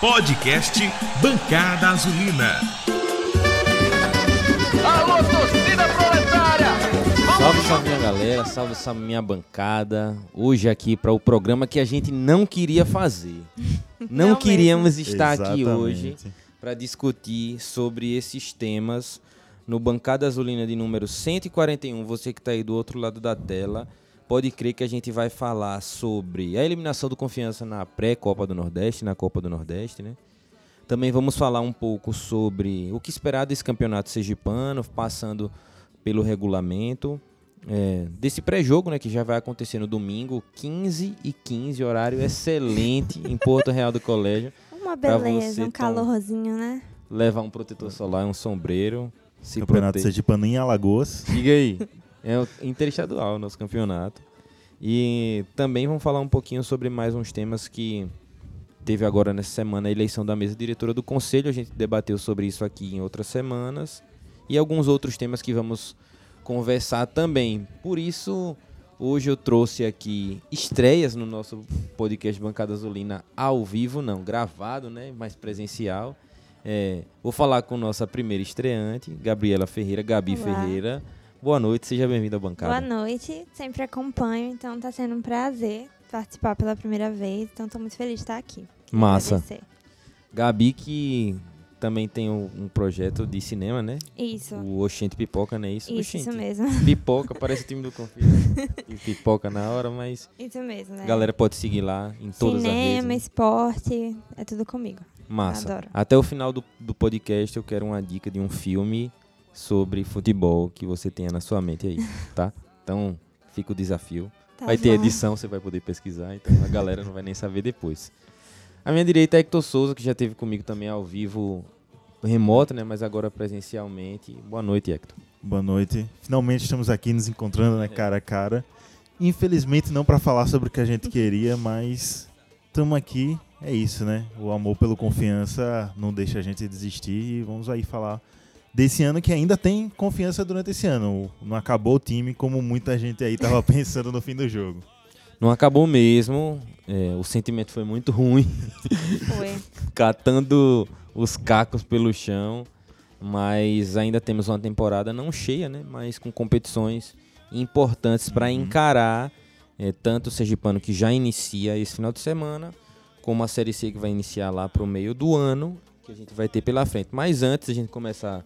Podcast Bancada Azulina. Alô, torcida proletária! Salve, salve minha galera, salve, salve minha bancada. Hoje aqui para o programa que a gente não queria fazer. Não, Não queríamos estar aqui Exatamente. hoje para discutir sobre esses temas no Bancada Azulina de número 141. Você que está aí do outro lado da tela, pode crer que a gente vai falar sobre a eliminação do Confiança na pré-Copa do Nordeste, na Copa do Nordeste, né? Também vamos falar um pouco sobre o que esperar desse campeonato sergipano, passando pelo regulamento. é, desse pré-jogo, né, que já vai acontecer no domingo, 15 e 15, horário excelente em Porto Real do Colégio. Uma beleza, um calorzinho, né? Levar um protetor solar, um sombreiro. Se Campeonato prote- Sergipano em Alagoas. Diga aí. É o interestadual o nosso campeonato. E também vamos falar um pouquinho sobre mais uns temas que teve agora nessa semana a eleição da mesa diretora do conselho. A gente debateu sobre isso aqui em outras semanas. E alguns outros temas que vamos conversar também. Por isso, hoje eu trouxe aqui estreias no nosso podcast Bancada Azulina ao vivo, não, gravado, né? Mais presencial. É, vou falar com nossa primeira estreante, Gabriela Ferreira, Gabi Olá. Ferreira. Boa noite, seja bem-vinda à bancada. Boa noite, sempre acompanho, então tá sendo um prazer participar pela primeira vez, então tô muito feliz de estar aqui. Massa. Agradecer. Gabi que também tem um, um projeto de cinema, né? Isso, O Oxente Pipoca, não é isso? isso, isso Oxente. mesmo. Pipoca, parece o time do Confiança. e pipoca na hora, mas Isso mesmo, né? galera pode seguir lá em todas Cinema, as redes. né? esporte, é tudo comigo. Massa. adoro. Até o final do, do podcast eu quero uma dica de um filme sobre futebol que você tenha na sua mente aí, tá? Então, fica o desafio. Tá vai ter bom. edição, você vai poder pesquisar, então a galera não vai nem saber depois. A minha direita é Hector Souza, que já teve comigo também ao vivo, remoto, né? Mas agora presencialmente. Boa noite, Hector. Boa noite. Finalmente estamos aqui nos encontrando, né, cara a cara. Infelizmente não para falar sobre o que a gente queria, mas estamos aqui. É isso, né? O amor pelo confiança não deixa a gente desistir e vamos aí falar desse ano que ainda tem confiança durante esse ano. Não acabou o time como muita gente aí tava pensando no fim do jogo. Não acabou mesmo, é, o sentimento foi muito ruim. Foi. catando os cacos pelo chão, mas ainda temos uma temporada não cheia, né? Mas com competições importantes para encarar eh, tanto o Sergipano que já inicia esse final de semana, como a Série C que vai iniciar lá para o meio do ano, que a gente vai ter pela frente. Mas antes de a gente começar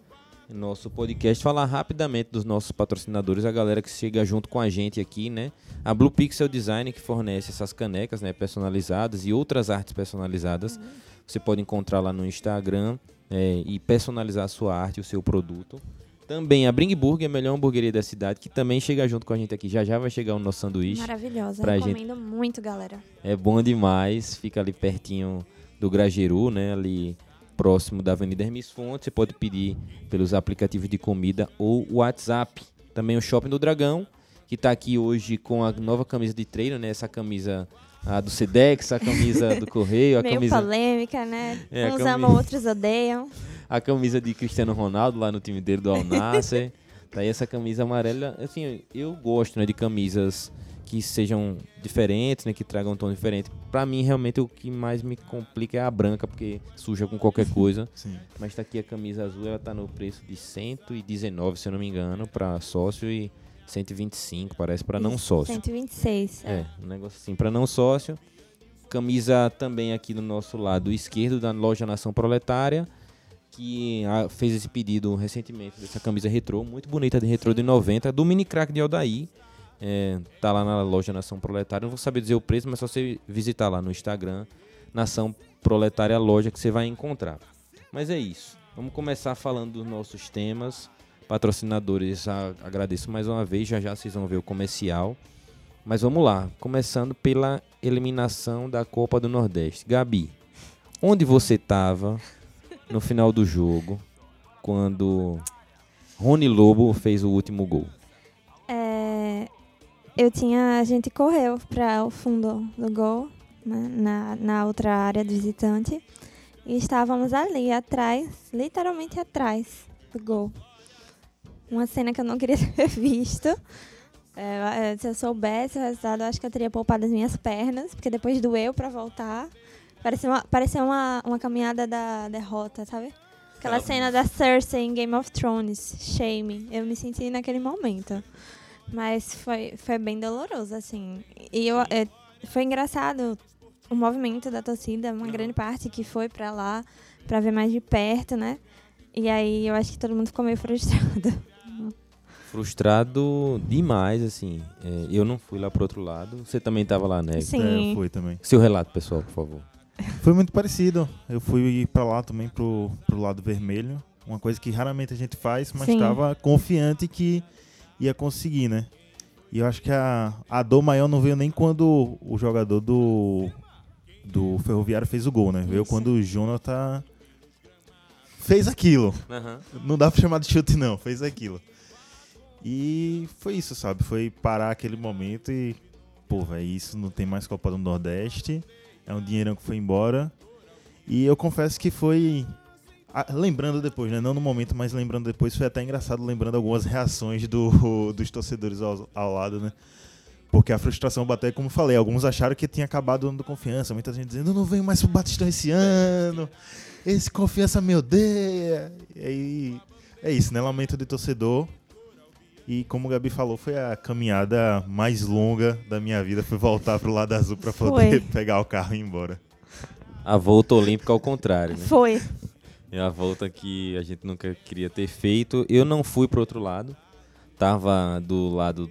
nosso podcast, falar rapidamente dos nossos patrocinadores, a galera que chega junto com a gente aqui, né? A Blue Pixel Design que fornece essas canecas, né, personalizadas e outras artes personalizadas. Você pode encontrar lá no Instagram é, e personalizar a sua arte, o seu produto. Também a Bring Burger, a melhor hamburgueria da cidade, que também chega junto com a gente aqui. Já já vai chegar o nosso sanduíche. Maravilhosa, pra recomendo muito, galera. É bom demais, fica ali pertinho do Grageru, né? Ali próximo da Avenida Hermes Fontes. Você pode pedir pelos aplicativos de comida ou WhatsApp. Também o Shopping do Dragão, que está aqui hoje com a nova camisa de treino, né? Essa camisa a do Sedex, a camisa do Correio, a Meio camisa, polêmica, né? É, Uns camisa- amam, outros odeiam. a camisa de Cristiano Ronaldo lá no time dele do Al Nassr. tá aí essa camisa amarela. Assim, eu gosto, né, de camisas que sejam diferentes, né, que tragam um tom diferente. Pra mim, realmente, o que mais me complica é a branca, porque suja com qualquer coisa. Sim. Mas tá aqui a camisa azul, ela tá no preço de 119, se eu não me engano, pra sócio e 125, parece, pra não sócio. 126. É, um negócio assim, para não sócio. Camisa também aqui do nosso lado esquerdo da loja Nação Proletária, que ah, fez esse pedido recentemente dessa camisa retrô, muito bonita de retrô de 90, do mini crack de Aldaí. É, tá lá na loja Nação Proletária. Não vou saber dizer o preço, mas só você visitar lá no Instagram, Nação Proletária Loja, que você vai encontrar. Mas é isso. Vamos começar falando dos nossos temas. Patrocinadores, agradeço mais uma vez. Já já vocês vão ver o comercial. Mas vamos lá, começando pela eliminação da Copa do Nordeste. Gabi, onde você estava no final do jogo quando Rony Lobo fez o último gol? Eu tinha. A gente correu para o fundo do gol, né, na, na outra área do visitante. E estávamos ali atrás, literalmente atrás do gol. Uma cena que eu não queria ter visto. É, é, se eu soubesse o resultado, eu acho que eu teria poupado as minhas pernas, porque depois doeu para voltar. Parecia uma, parecia uma, uma caminhada da derrota, sabe? Aquela cena da Cersei em Game of Thrones, Shame. Eu me senti naquele momento. Mas foi, foi bem doloroso, assim. E eu, é, foi engraçado o movimento da torcida, uma grande parte que foi pra lá pra ver mais de perto, né? E aí eu acho que todo mundo ficou meio frustrado. Frustrado demais, assim. É, eu não fui lá pro outro lado. Você também tava lá, né? Sim. É, foi também. Seu relato, pessoal, por favor. Foi muito parecido. Eu fui pra lá também pro, pro lado vermelho. Uma coisa que raramente a gente faz, mas Sim. estava confiante que ia conseguir, né? E eu acho que a, a dor maior não veio nem quando o jogador do, do Ferroviário fez o gol, né? Veio Isso. quando o Jonathan fez aquilo. Não dá pra chamar de chute, não. Fez aquilo. E foi isso, sabe? Foi parar aquele momento e, pô, velho, isso não tem mais Copa do Nordeste. É um dinheirão que foi embora. E eu confesso que foi. Ah, Lembrando depois, né? Não no momento, mas lembrando depois, foi até engraçado lembrando algumas reações do, dos torcedores ao, ao lado, né? Porque a frustração bateu, como eu falei, alguns acharam que tinha acabado o ano do confiança. Muita gente dizendo, eu não venho mais pro Batistão esse ano. Esse confiança me odeia. E aí, é isso, né? Lamento de torcedor. E como o Gabi falou, foi a caminhada mais longa da minha vida. Foi voltar pro lado azul pra poder Foi. pegar o carro e ir embora. A volta olímpica ao contrário, né? Foi. É a volta que a gente nunca queria ter feito. Eu não fui pro outro lado. Tava do lado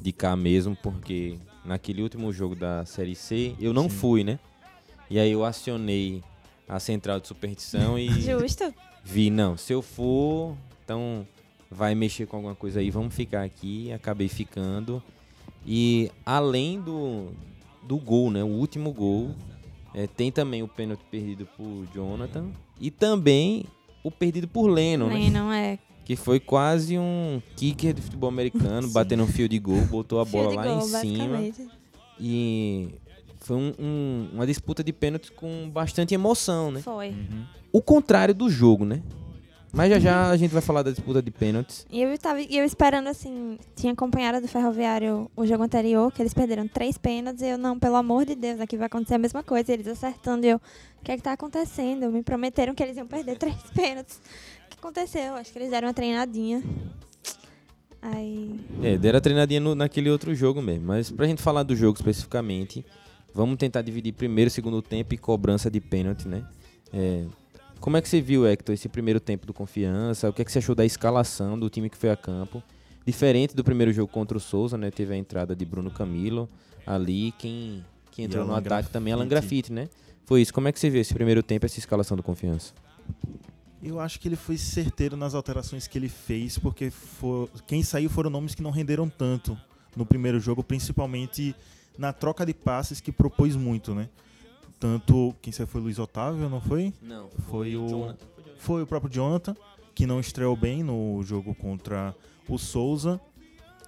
de cá mesmo, porque naquele último jogo da Série C eu não Sim. fui, né? E aí eu acionei a central de superstição e Justo. vi, não, se eu for, então vai mexer com alguma coisa aí, vamos ficar aqui. Acabei ficando. E além do, do gol, né? O último gol, é, tem também o pênalti perdido por Jonathan e também o perdido por Lennon, né? Nem não é. Que foi quase um kicker de futebol americano, Sim. batendo um fio de gol, botou a bola lá gol, em cima. E foi um- um- uma disputa de pênaltis com bastante emoção, né? Foi. O contrário do jogo, né? Mas já já a gente vai falar da disputa de pênaltis. E eu tava e eu esperando assim, tinha acompanhado do Ferroviário o jogo anterior, que eles perderam três pênaltis, e eu, não, pelo amor de Deus, aqui vai acontecer a mesma coisa, e eles acertando, e eu, o que é que tá acontecendo? Me prometeram que eles iam perder três pênaltis. O que aconteceu? Acho que eles deram uma treinadinha. Aí. É, deram a treinadinha no- naquele outro jogo mesmo. Mas pra gente falar do jogo especificamente, vamos tentar dividir primeiro, segundo tempo e cobrança de pênalti, né? É, como é que você viu, Hector, esse primeiro tempo do Confiança? O que é que você achou da escalação do time que foi a campo? Diferente do primeiro jogo contra o Souza, né? Teve a entrada de Bruno Camilo ali. Quem, quem entrou no ataque também, Alan. Grafite, né? Foi isso. Como é que você viu esse primeiro tempo, essa escalação do Confiança? Eu acho que ele foi certeiro nas alterações que ele fez, porque for- quem saiu foram nomes que não renderam tanto no primeiro jogo, principalmente na troca de passes que propôs muito, né? Tanto quem saiu foi o Luiz Otávio, não foi? Não, Foi o- Foi o próprio Jonathan, que não estreou bem no jogo contra o Souza,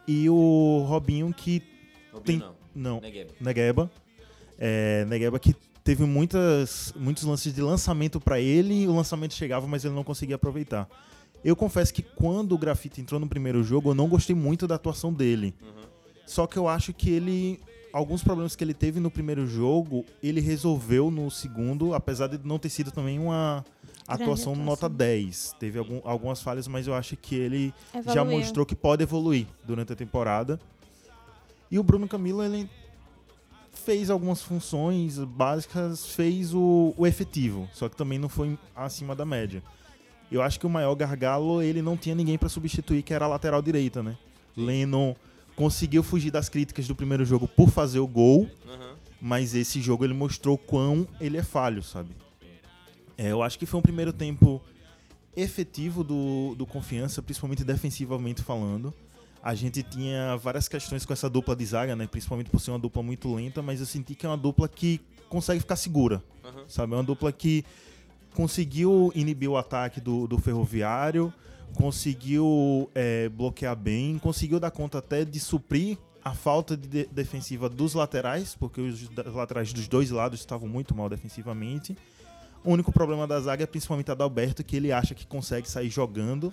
e o Robinho que tem Não, não, Negueba. Negueba. É, Negueba que teve muitas, muitos lances de lançamento pra ele, o lançamento chegava, mas ele não conseguia aproveitar. Eu confesso que quando o Grafite entrou no primeiro jogo, eu não gostei muito da atuação dele. Só que eu acho que ele. Alguns problemas que ele teve no primeiro jogo, ele resolveu no segundo, apesar de não ter sido também uma atuação atuação. nota 10. Teve algum- algumas falhas, mas eu acho que ele já Evoluiu. mostrou que pode evoluir durante a temporada. E o Bruno Camilo, ele fez algumas funções básicas, fez o, o efetivo, só que também não foi acima da média. Eu acho que o maior gargalo, ele não tinha ninguém para substituir, que era a lateral direita, né? Lennon conseguiu fugir das críticas do primeiro jogo por fazer o gol, mas esse jogo ele mostrou quão ele é falho, sabe? É, eu acho que foi um primeiro tempo efetivo do, do Confiança, principalmente defensivamente falando. A gente tinha várias questões com essa dupla de zaga, né? Principalmente por ser uma dupla muito lenta, mas eu senti que é uma dupla que consegue ficar segura, sabe? É uma dupla que conseguiu inibir o ataque do, do Ferroviário, conseguiu é, bloquear bem, conseguiu dar conta até de suprir a falta de de- defensiva dos laterais, porque os laterais dos dois lados estavam muito mal defensivamente. O único problema da zaga é principalmente a Adalberto, que ele acha que consegue sair jogando,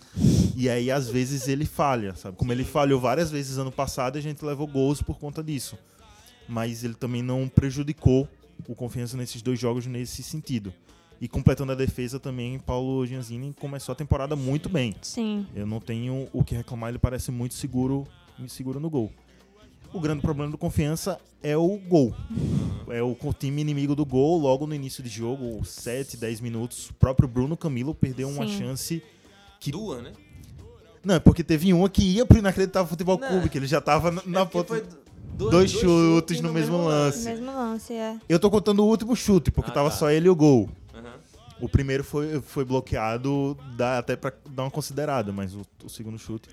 e aí às vezes ele falha, sabe? Como ele falhou várias vezes ano passado, a gente levou gols por conta disso. Mas ele também não prejudicou o Confiança nesses dois jogos nesse sentido. E completando a defesa também, Paulo Gianzini começou a temporada muito bem. Sim. Eu não tenho o que reclamar, ele parece muito seguro, seguro no gol. O grande problema do Confiança é o gol. É o time inimigo do gol logo no início de jogo, 7, 10 minutos. O próprio Bruno Camilo perdeu uma Sim. chance que Duas, né? Não, é porque teve uma que ia pro Inacreditável Futebol Não. Clube, que ele já tava na, na É ponta. foi dois, dois chutes no mesmo lance. Mesmo lance, é. Eu tô contando o último chute, porque Ah, tava tá. só ele e o gol. O primeiro foi, foi bloqueado, dá até pra dar uma considerada, mas o, o segundo chute.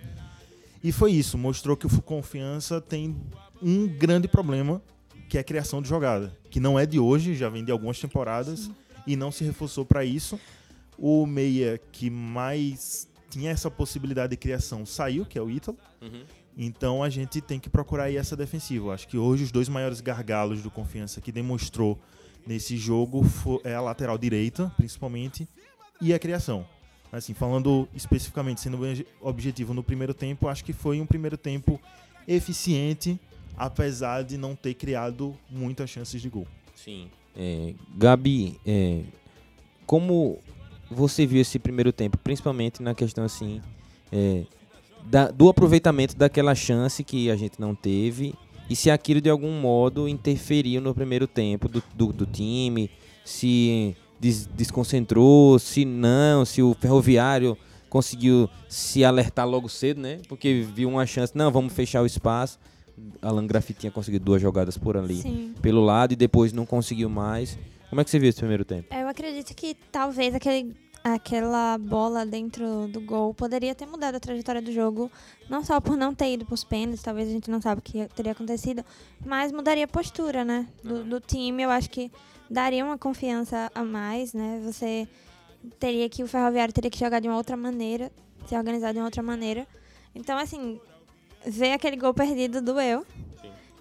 E foi isso, mostrou que o Confiança tem um grande problema, que é a criação de jogada. Que não é de hoje, já vem de algumas temporadas e não se reforçou pra isso. O meia que mais tinha essa possibilidade de criação saiu, que é o Ítalo. Uhum. Então a gente tem que procurar aí essa defensiva. Acho que hoje os dois maiores gargalos do Confiança que demonstrou nesse jogo é a lateral direita, principalmente, e a criação. Assim, falando especificamente, sendo objetivo no primeiro tempo, acho que foi um primeiro tempo eficiente, apesar de não ter criado muitas chances de gol. Sim. É, Gabi, é, como você viu esse primeiro tempo, principalmente na questão assim é, da- do aproveitamento daquela chance que a gente não teve e se aquilo de algum modo interferiu no primeiro tempo do, do, do time, se des- desconcentrou, se não, se o ferroviário conseguiu se alertar logo cedo, né? Porque viu uma chance, não, vamos fechar o espaço. Alan Graffiti tinha conseguido duas jogadas por ali Sim. pelo lado e depois não conseguiu mais. Como é que você viu esse primeiro tempo? Eu acredito que talvez aquele, aquela bola dentro do gol poderia ter mudado a trajetória do jogo. Não só por não ter ido pros pênaltis, talvez a gente não sabe o que teria acontecido, mas mudaria a postura, né? Do, do time. Eu acho que daria uma confiança a mais, né? Você teria que, o Ferroviário teria que jogar de uma outra maneira, se organizar de uma outra maneira. Então, assim, ver aquele gol perdido doeu.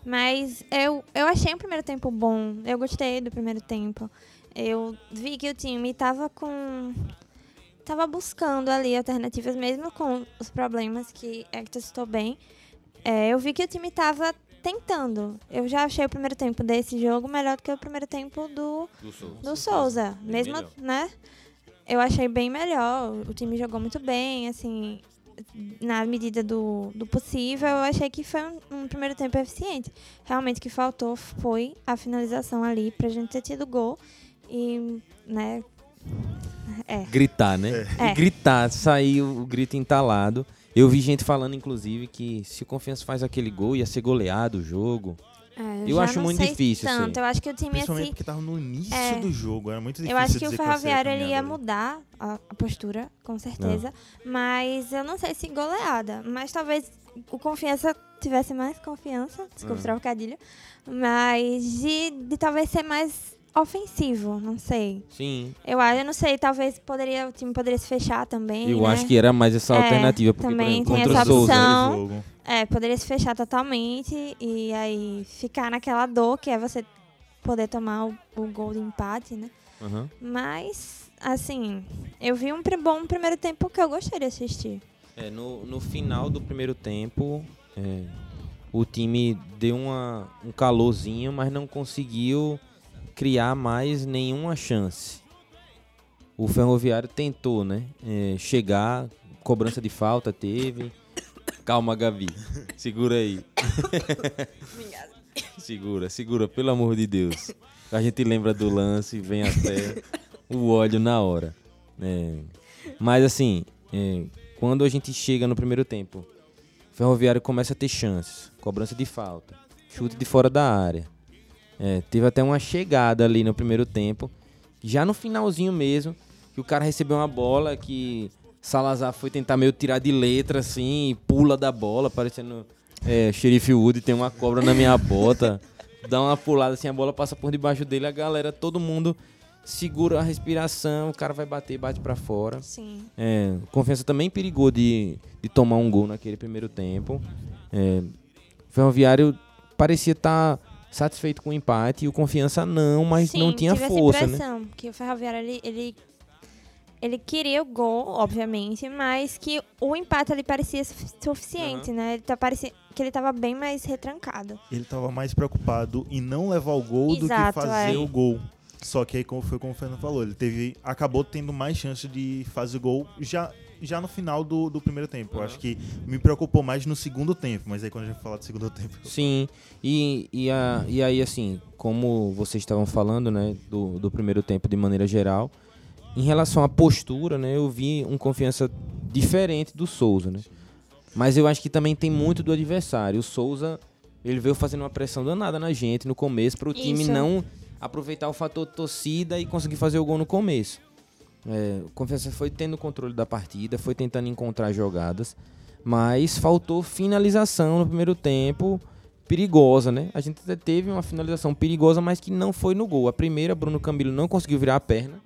Mas eu, eu achei o primeiro tempo bom. Eu gostei do primeiro tempo. Eu vi que o time tava com. Tava buscando ali alternativas, mesmo com os problemas que Hector citou bem. É, eu vi que o time tava tentando. Eu já achei o primeiro tempo desse jogo melhor do que o primeiro tempo do, Do Souza. do Souza. Mesmo, melhor. né? Eu achei bem melhor. O time jogou muito bem, assim, na medida do, do possível. Eu achei que foi um, um primeiro tempo eficiente. Realmente o que faltou foi a finalização ali pra gente ter tido gol. E, né? É. Gritar, né? É. E gritar, sair o grito entalado. Eu vi gente falando, inclusive, que se o Confiança faz aquele gol, ia ser goleado o jogo. É, Eu já acho não muito difícil isso Tanto. Eu acho que o time Principalmente assim. porque tava no início É. do jogo, era muito difícil Eu acho que o Ferroviário ele ia mudar a, a postura, com certeza. Mas eu não sei se goleada. Mas talvez o Confiança tivesse mais confiança, desculpa o Ah. trocadilho, mas de, de talvez ser mais ofensivo, não sei. Sim. Eu acho, eu não sei, talvez poderia, o time poderia se fechar também. Eu né? acho que era mais essa É, alternativa. Porque, também por exemplo, tem contra essa o Souza, opção. É, poderia se fechar totalmente e aí ficar naquela dor que é você poder tomar o, o gol de empate, né? Aham. Mas, assim, eu vi um bom primeiro tempo que eu gostei de assistir. É, no, no final do primeiro tempo, é, o time deu uma, um calorzinho, mas não conseguiu criar mais nenhuma chance. O Ferroviário tentou, né? é, chegar, cobrança de falta teve. Calma, Gabi. Segura aí. segura, segura, pelo amor de Deus. A gente lembra do lance, vem até o ódio na hora. É, mas assim, é, quando a gente chega no primeiro tempo, o Ferroviário começa a ter chances. Cobrança de falta. Chute de fora da área. É, teve até uma chegada ali no primeiro tempo. Já no finalzinho mesmo, que o cara recebeu uma bola que Salazar foi tentar meio tirar de letra, assim, e pula da bola, parecendo é, Xerife Wood, tem uma cobra na minha bota. Dá uma pulada assim, a bola passa por debaixo dele, a galera, todo mundo segura a respiração, o cara vai bater, bate pra fora. Sim. É, Confiança também perigou de, de tomar um gol naquele primeiro tempo. É, o Ferroviário parecia estar satisfeito com o empate e o Confiança não, mas Sim, não tinha tive força, essa né? impressão, que o Ferroviário, ele, ele ele queria o gol, obviamente, mas que o empate ali parecia su- suficiente, né? Ele tá parecia que ele tava bem mais retrancado. Ele tava mais preocupado em não levar o gol do que Exato, fazer é. o gol. Só que aí, como foi como o Fernando falou, ele teve, acabou tendo mais chance de fazer o gol já, já no final do, do primeiro tempo. Eu acho que me preocupou mais no segundo tempo, mas aí quando a gente falar do segundo tempo. Sim, e, e, a, e aí assim, como vocês estavam falando, né, do, do primeiro tempo de maneira geral, em relação à postura, né, eu vi um confiança diferente do Souza, né? Mas eu acho que também tem muito do adversário. O Souza, ele veio fazendo uma pressão danada na gente no começo para o time não aproveitar o fator torcida e conseguir fazer o gol no começo. É, o Confiança foi tendo o controle da partida, foi tentando encontrar jogadas, mas faltou finalização no primeiro tempo perigosa, né? A gente até teve uma finalização perigosa, mas que não foi no gol. A primeira, Bruno Camilo não conseguiu virar a perna.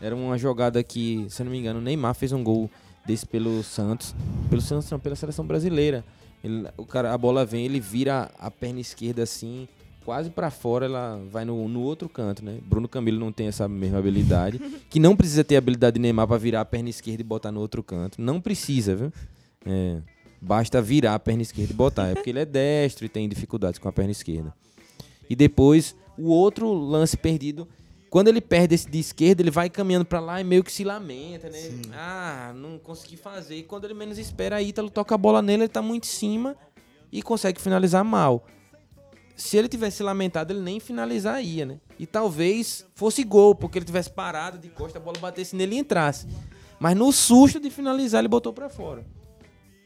Era uma jogada que, se não me engano, Neymar fez um gol desse pelo Santos, pelo Santos não, pela seleção brasileira. Ele- o cara, a bola vem, ele vira a perna esquerda assim, quase pra fora, ela vai no, no outro canto, né? Bruno Camilo não tem essa mesma habilidade, que não precisa ter a habilidade de Neymar pra virar a perna esquerda e botar no outro canto. Não precisa, viu? É, basta virar a perna esquerda e botar. É porque ele é destro e tem dificuldades com a perna esquerda. E depois, o outro lance perdido, quando ele perde esse de esquerda, ele vai caminhando pra lá e meio que se lamenta, né? Ah, não consegui fazer. E quando ele menos espera, a Ítalo toca a bola nele, ele tá muito em cima e consegue finalizar mal. Se ele tivesse lamentado, ele nem finalizar ia, né? E talvez fosse gol, porque ele tivesse parado de costa, a bola batesse nele e entrasse. Mas no susto de finalizar, ele botou pra fora.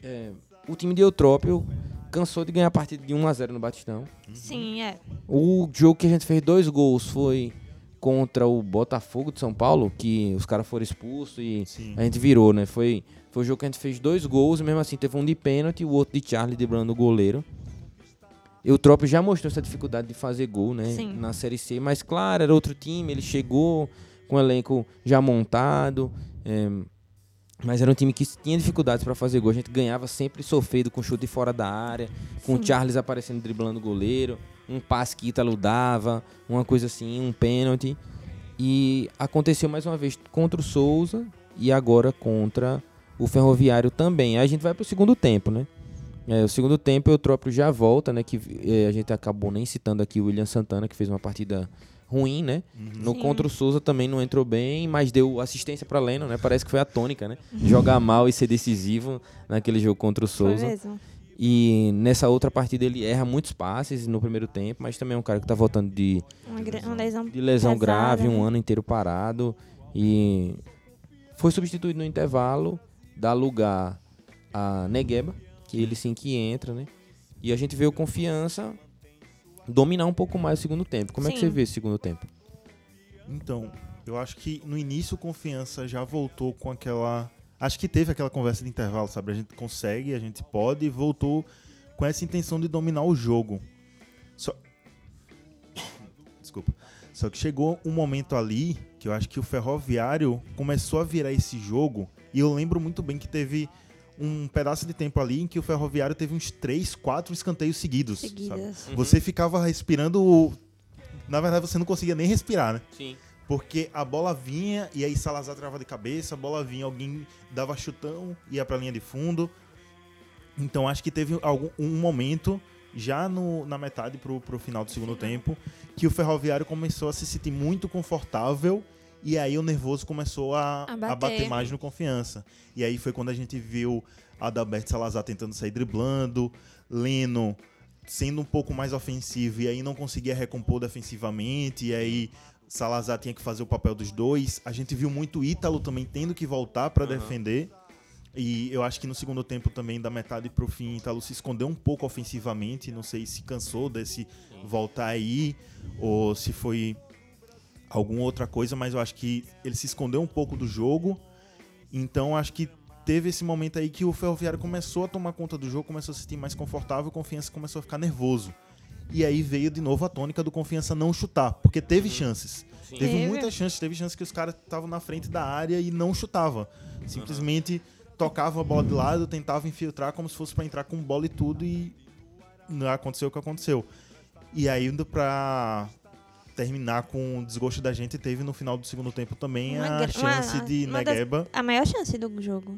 É, o time de Eutrópio cansou de ganhar a partida de 1 a 0 no Batistão. Sim, é. O jogo que a gente fez dois gols foi contra o Botafogo de São Paulo, que os caras foram expulsos e Sim. a gente virou, né? Foi, foi o jogo que a gente fez dois gols e mesmo assim teve um de pênalti e o outro de Charlie driblando o goleiro. Eutrópio já mostrou essa dificuldade de fazer gol, né? Sim. Na Série C, mas claro, era outro time, ele chegou com o elenco já montado, é, mas era um time que tinha dificuldades para fazer gol. A gente ganhava sempre sofrido com chute fora da área, com o Charles aparecendo driblando o goleiro, um passe que Ítalo dava, uma coisa assim, um pênalti. E aconteceu mais uma vez contra o Souza e agora contra o Ferroviário também. Aí a gente vai pro segundo tempo, né? É, o segundo tempo o Eutrópio já volta, né? Que é, a gente acabou nem citando aqui o William Santana, que fez uma partida ruim, né? No Sim. contra o Souza também não entrou bem, mas deu assistência para Leno, né? Parece que foi a tônica, né? Jogar mal e ser decisivo naquele jogo contra o Souza. E nessa outra partida ele erra muitos passes no primeiro tempo, mas também é um cara que tá voltando de, Uma, gra- uma lesão de lesão pesada, grave, um né? ano inteiro parado. E foi substituído no intervalo, dá lugar a Negueba, que ele sim que entra, né? E a gente vê o confiança dominar um pouco mais o segundo tempo. Como é que Sim. você vê esse segundo tempo? Então, eu acho que no início o Confiança já voltou com aquela. Acho que teve aquela conversa de intervalo, sabe? A gente consegue, a gente pode, e voltou com essa intenção de dominar o jogo. Só. Desculpa. Só que chegou um momento ali que eu acho que o Ferroviário começou a virar esse jogo. E eu lembro muito bem que teve um pedaço de tempo ali em que o Ferroviário teve uns 3, 4 escanteios seguidos. sabe? seguidas. Você ficava respirando. Na verdade, você não conseguia nem respirar, né? Sim. Porque a bola vinha e aí Salazar trava de cabeça, a bola vinha, alguém dava chutão, ia pra linha de fundo. Então acho que teve algum, um momento, já no, na metade pro, pro final do segundo tempo, que o Ferroviário começou a se sentir muito confortável e aí o nervoso começou a, A a bater. bater mais no confiança. E aí foi quando a gente viu Adalberto Salazar tentando sair driblando, Leno sendo um pouco mais ofensivo e aí não conseguia recompor defensivamente, e aí Salazar tinha que fazer o papel dos dois. A gente viu muito Ítalo também tendo que voltar para defender. E eu acho que no segundo tempo também, da metade pro fim, Ítalo se escondeu um pouco ofensivamente. Não sei se cansou desse voltar aí ou se foi alguma outra coisa, mas eu acho que ele se escondeu um pouco do jogo. Então acho que teve esse momento aí que o Ferroviário começou a tomar conta do jogo, começou a se sentir mais confortável, o Confiança começou a ficar nervoso. E aí veio de novo a tônica do Confiança não chutar, porque teve chances. Teve, Teve. muitas chances, teve chances que os caras estavam na frente da área e não chutava. Simplesmente tocavam a bola de lado, tentavam infiltrar como se fosse pra entrar com bola e tudo e não aconteceu o que aconteceu. E aí indo pra terminar com o desgosto da gente, teve no final do segundo tempo também Uma a chance uma- de uma das- Negueba. A maior chance do jogo.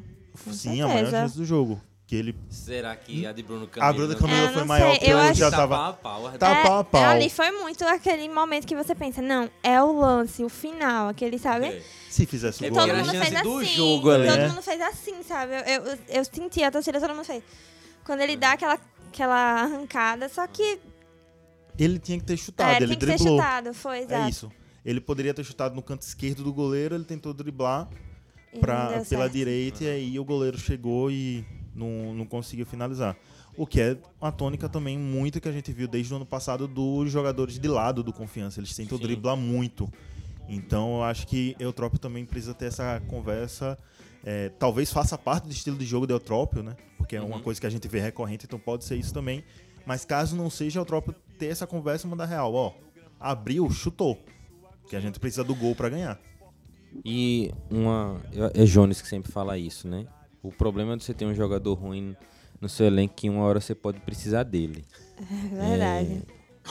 Sim, a maior certeza. chance do jogo. Que ele Será que a de Bruno A Bruna Camila É, foi não maior sei, porque eu acho- já Tá tava. pau a pau, a- Tá É, pau a pau. Ali foi muito aquele momento que você pensa, não, é o lance, o final, aquele, sabe? É. Se fizesse o É gol. todo mundo fez do assim. jogo ali, todo né? mundo fez assim, sabe? Eu, eu, eu senti a torcida, todo mundo fez. Quando ele dá aquela, aquela arrancada, só que Ele tinha que ter é, chutado, ele ele tem que driblou. chutado, foi, exato. É isso. Ele poderia ter chutado no canto esquerdo do goleiro, ele tentou driblar pra, pela certo. direita e aí o goleiro chegou e não, não conseguiu finalizar. O que é uma tônica também muito que a gente viu desde o ano passado dos jogadores de lado do Confiança. Eles tentam Sim. driblar muito. Então eu acho que Eutrópio também precisa ter essa conversa. É, talvez faça parte do estilo de jogo do Eutrópio, né? Porque é uma Uhum. coisa que a gente vê recorrente, então pode ser isso também. Mas caso não seja, Eutrópio ter essa conversa e mandar real. Ó, abriu, chutou. Que a gente precisa do gol pra ganhar. E uma. É Jones que sempre fala isso, né? O problema de você ter um jogador ruim no seu elenco que uma hora você pode precisar dele. É verdade.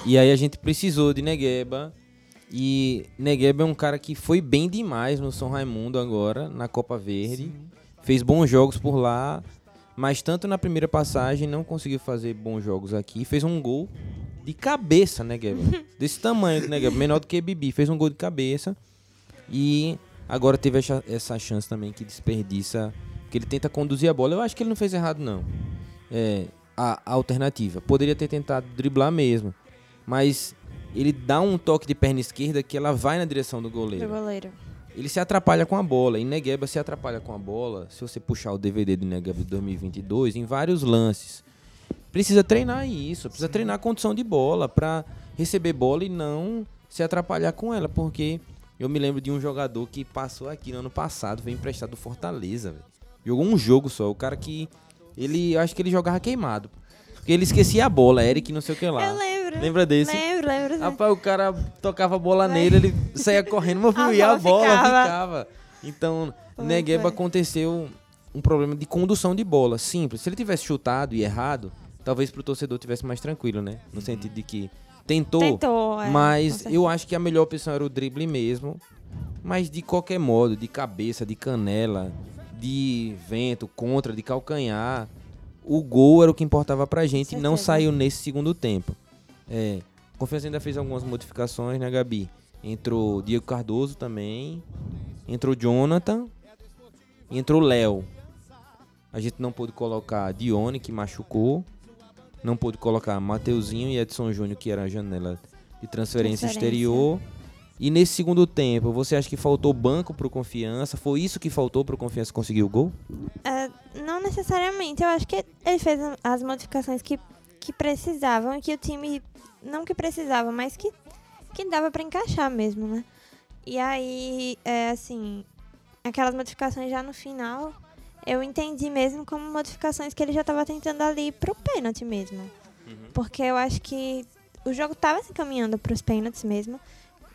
E aí a gente precisou de Negueba. E Negueba é um cara que foi bem demais no São Raimundo agora, na Copa Verde. Fez bons jogos por lá. Mas tanto na primeira passagem não conseguiu fazer bons jogos aqui. Fez um gol de cabeça, Negueba. Desse tamanho, Negueba. Menor do que Bibi. Fez um gol de cabeça. E agora teve essa, essa chance também que desperdiça. Que ele tenta conduzir a bola. Eu acho que ele não fez errado, não. É, a, a alternativa. Poderia ter tentado driblar mesmo. Mas ele dá um toque de perna esquerda que ela vai na direção do Do goleiro. goleiro. Ele se atrapalha com a bola. E Negueba se atrapalha com a bola. Se você puxar o DVD do Negueba de 2022, em vários lances. Precisa treinar isso. Precisa treinar a condição de bola para receber bola e não se atrapalhar com ela. Porque eu me lembro de um jogador que passou aqui no ano passado, veio emprestado do Fortaleza. velho. Jogou um jogo só. O cara que. Ele. eu Acho que ele jogava queimado. Porque ele esquecia a bola, Eric não sei o que lá. Eu lembro. Lembra desse? Lembro, lembro. sim. Rapaz, o cara tocava a bola nele, ele saía correndo, mas A e a bola ficava. ficava. Então, Foi, Negueba foi. aconteceu um problema de condução de bola, simples. Se ele tivesse chutado e errado, talvez pro torcedor tivesse mais tranquilo, né? No sentido de que tentou, Tentou, é, mas eu acho que a melhor opção era o drible mesmo. Mas de qualquer modo, de cabeça, de canela, de vento, contra, de calcanhar, o gol era o que importava pra gente e não saiu nesse segundo tempo. É, a Confiança ainda fez algumas modificações, né, Gabi? Entrou Diego Cardoso também, entrou Jonathan, entrou Léo. A gente não pôde colocar Dione, que machucou, não pôde colocar Mateuzinho e Edson Júnior, que era a janela de transferência, Transferência. exterior. E nesse segundo tempo, você acha que faltou banco pro Confiança? Foi isso que faltou pro Confiança conseguir o gol? É, não necessariamente. Eu acho que ele fez as modificações que, que precisavam e que o time. Não que precisava, mas que, que dava pra encaixar mesmo, né? E aí, é, assim, aquelas modificações já no final, eu entendi mesmo como modificações que ele já tava tentando ali pro pênalti mesmo. Porque eu acho que o jogo tava se encaminhando pros pênaltis mesmo.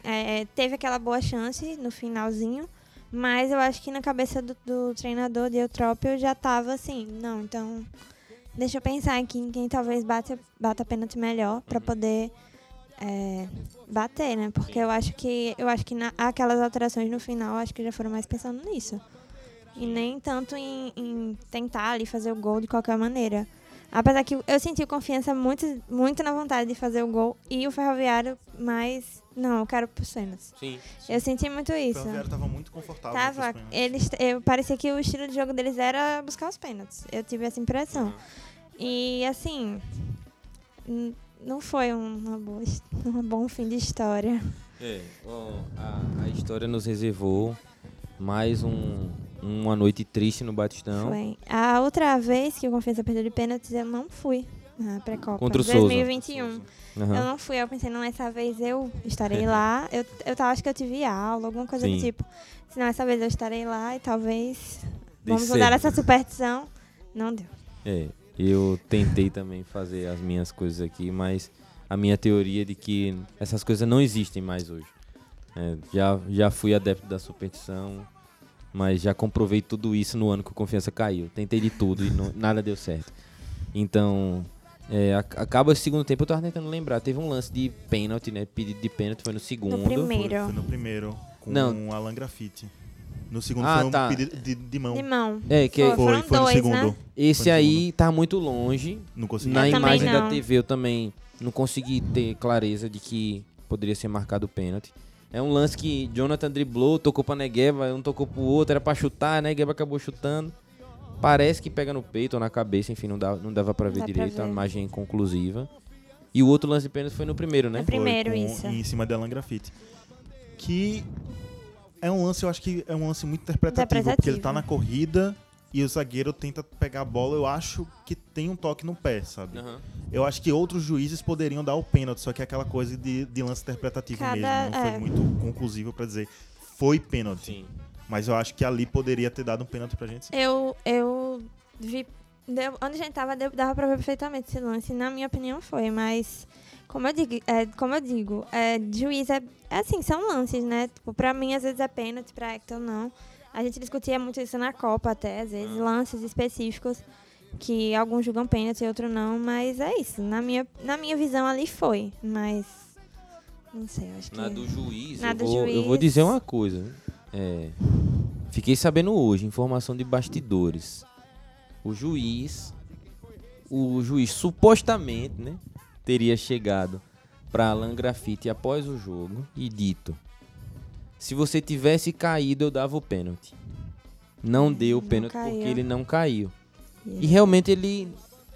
É, teve aquela boa chance no finalzinho. Mas eu acho que na cabeça do, do treinador de Eutrópio já tava assim, não, então deixa eu pensar aqui em quem talvez bata, bata pênalti melhor pra poder é, bater, né? Porque eu acho que eu acho que na, aquelas alterações no final acho que já foram mais pensando nisso. E nem tanto em, em tentar ali fazer o gol de qualquer maneira. Apesar que eu senti confiança muito, muito na vontade de fazer o gol e o Ferroviário, mas não, eu quero por cenas. Sim. Eu senti muito O isso. Ferroviário tava muito confortável. Tava, eles, eu, parecia que o estilo de jogo deles era buscar os pênaltis. Eu tive essa impressão. E assim, não foi uma boa, um bom fim de história. É, ó, a, a história nos reservou mais um, uma noite triste no Batistão. Foi. A outra vez que o Confiança perdeu de pênaltis, eu não fui na pré-copa. Contra o Souza. 2021. Aham. Eu não fui, eu pensei, não, essa vez eu estarei lá. Eu, eu tava, acho que eu tive aula, alguma coisa Sim. do tipo. Se não, essa vez eu estarei lá e talvez Dei vamos mudar essa superstição. Não deu. É, eu tentei também fazer as minhas coisas aqui, mas a minha teoria é de que essas coisas não existem mais hoje. É, já, já fui adepto da superstição, mas já comprovei tudo isso no ano que o Confiança caiu. Tentei de tudo e não- nada deu certo. Então, É, ac- acaba o segundo tempo, eu tava tentando lembrar. Teve um lance de pênalti, né? Pedido de pênalti foi no segundo. No primeiro. Foi, foi no primeiro, com Não. o Alan Grafite. No segundo Ah, foi um tá. pedido de, de mão. De mão. É, que Foi, Foi, foi no dois, segundo. né? esse Foi no aí tá muito longe. Não consegui. Na Eu imagem da. TV eu também não consegui ter clareza de que poderia ser marcado o pênalti. É um lance que Jonathan driblou, tocou pra Negueba, um tocou pro outro, era pra chutar, Negueba acabou chutando. Parece que pega no peito ou na cabeça, enfim, não, dá, não dava pra ver Dá pra direito, a ver. imagem é inconclusiva. E o outro lance de pênalti foi no primeiro, né? No primeiro, Foi com- isso. Em cima de Alan Grafite. Que é um lance, eu acho que é um lance muito interpretativo, porque ele tá Interpretativo. na corrida e o zagueiro tenta pegar a bola, eu acho que tem um toque no pé, sabe? Aham. Eu acho que outros juízes poderiam dar o pênalti, só que é aquela coisa de, de lance interpretativo Cada- mesmo. Não foi é. muito conclusivo pra dizer foi pênalti. Sim. Mas eu acho que ali poderia ter dado um pênalti pra gente. sim. Eu, eu vi. Deu, onde a gente tava, deu- dava pra ver perfeitamente esse lance. Na minha opinião, foi, mas. Como eu digo, é, como eu digo é, juiz é, é assim, são lances, né? Tipo, pra mim, às vezes é pênalti, pra Hector não. A gente discutia muito isso na Copa até, às vezes, lances específicos que alguns julgam pênalti e outros não, mas é isso. Na minha, na minha visão ali foi, mas. Não sei, acho que. Na do juiz, Na eu, do vou, eu vou juiz. dizer uma coisa. É, fiquei sabendo hoje, informação de bastidores. O juiz, o juiz supostamente, né, teria chegado para Alan Grafite após o jogo e dito: se você tivesse caído, eu dava o pênalti. Não deu o pênalti caiu. porque ele não caiu. E realmente ele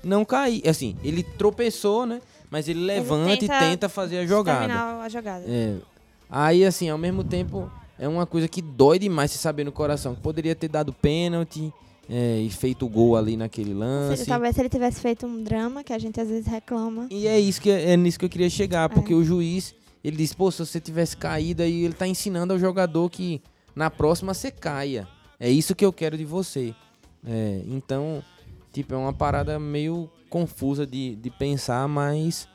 não caiu. Assim, ele tropeçou, né? Mas ele levanta tenta e tenta fazer a jogada. Terminar a jogada. É. Aí, assim, ao mesmo tempo, é uma coisa que dói demais se saber no coração. Que poderia ter dado pênalti é, e feito o gol ali naquele lance. talvez se ele tivesse feito um drama, que a gente às vezes reclama. E é isso que é nisso que eu queria chegar, porque É. o juiz, ele disse, pô, se você tivesse caído aí, ele tá ensinando ao jogador que na próxima você caia. É isso que eu quero de você. É, então, tipo, é uma parada meio confusa de, de pensar, mas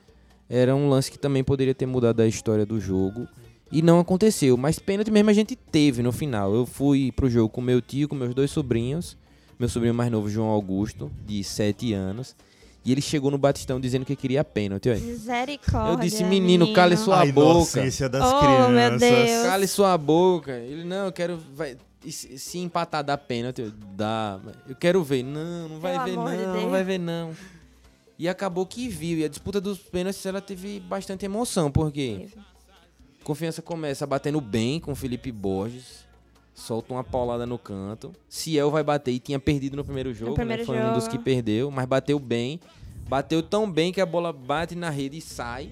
era um lance que também poderia ter mudado a história do jogo. E não aconteceu, mas pênalti mesmo a gente teve no final. Eu fui pro jogo com meu tio, com meus dois sobrinhos. Meu sobrinho mais novo, João Augusto, de 7 anos. E ele chegou no Batistão dizendo que queria pênalti. Olha. Misericórdia. Eu disse, menino, cale sua a boca. inocência das Oh, crianças. meu Deus. Cale sua boca. Ele, não, eu quero. Vai, se, se empatar dá pênalti, eu, dá. Eu quero ver. Não, não vai Pelo ver, amor de não, não vai ver, não. E acabou que viu. E a disputa dos pênaltis ela teve bastante emoção, porque Confiança começa batendo bem com o Felipe Borges. Solta uma paulada no canto. Ciel vai bater e tinha perdido no primeiro jogo, primeiro né? Foi um dos jogo. que perdeu, mas bateu bem. Bateu tão bem que a bola bate na rede e sai.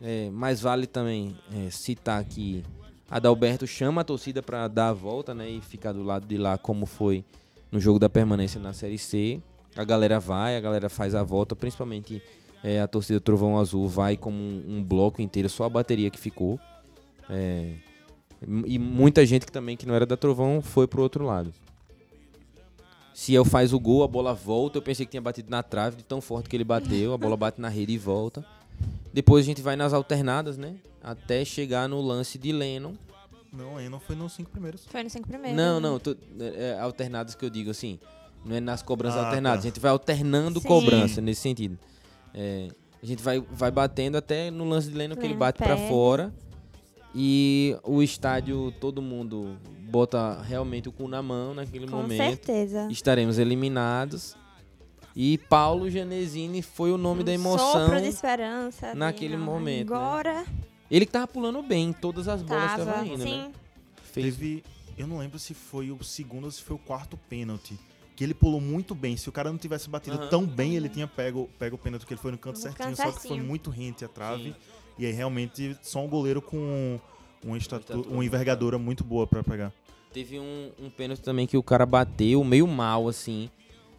É, mas vale também é, citar que Adalberto chama a torcida para dar a volta, né? E ficar do lado de lá, como foi no jogo da permanência na Série C. A galera vai, a galera faz a volta, principalmente é, a torcida Trovão Azul vai como um, um bloco inteiro, só a bateria que ficou. É, e muita gente que também que não era da Trovão foi pro outro lado. Ciel faz o gol, a bola volta. Eu pensei que tinha batido na trave de tão forte que ele bateu. A bola bate na rede e volta. Depois a gente vai nas alternadas, né? Até chegar no lance de Lennon. Não, aí não foi nos cinco primeiros. Foi no cinco primeiros. Não, né? não, tô- é, é, alternadas que eu digo assim. Não é nas cobranças Ah, alternadas. tá. A gente vai alternando Sim. cobrança nesse sentido. É, a gente vai, vai batendo até no lance de Lennon que ele Lennon bate pra perde. fora. E o estádio, todo mundo bota realmente o cu na mão naquele Com momento. certeza. Estaremos eliminados. E Paulo Genesini foi o nome Um da emoção. Sopro de esperança. naquele não, momento, né? Agora Ele que tava pulando bem, todas as bolas tava. estavam indo, sim. né? Fez Teve. Eu não lembro se foi o segundo ou se foi o quarto pênalti. Que ele pulou muito bem. Se o cara não tivesse batido Aham. tão bem, ele tinha pego, pego o pênalti, que ele foi no canto No certinho. canto Só que foi muito rente a trave. Sim. E aí realmente só um goleiro com uma, estatu... uma envergadura muito boa pra pegar. Teve um, um pênalti também que o cara bateu meio mal, assim.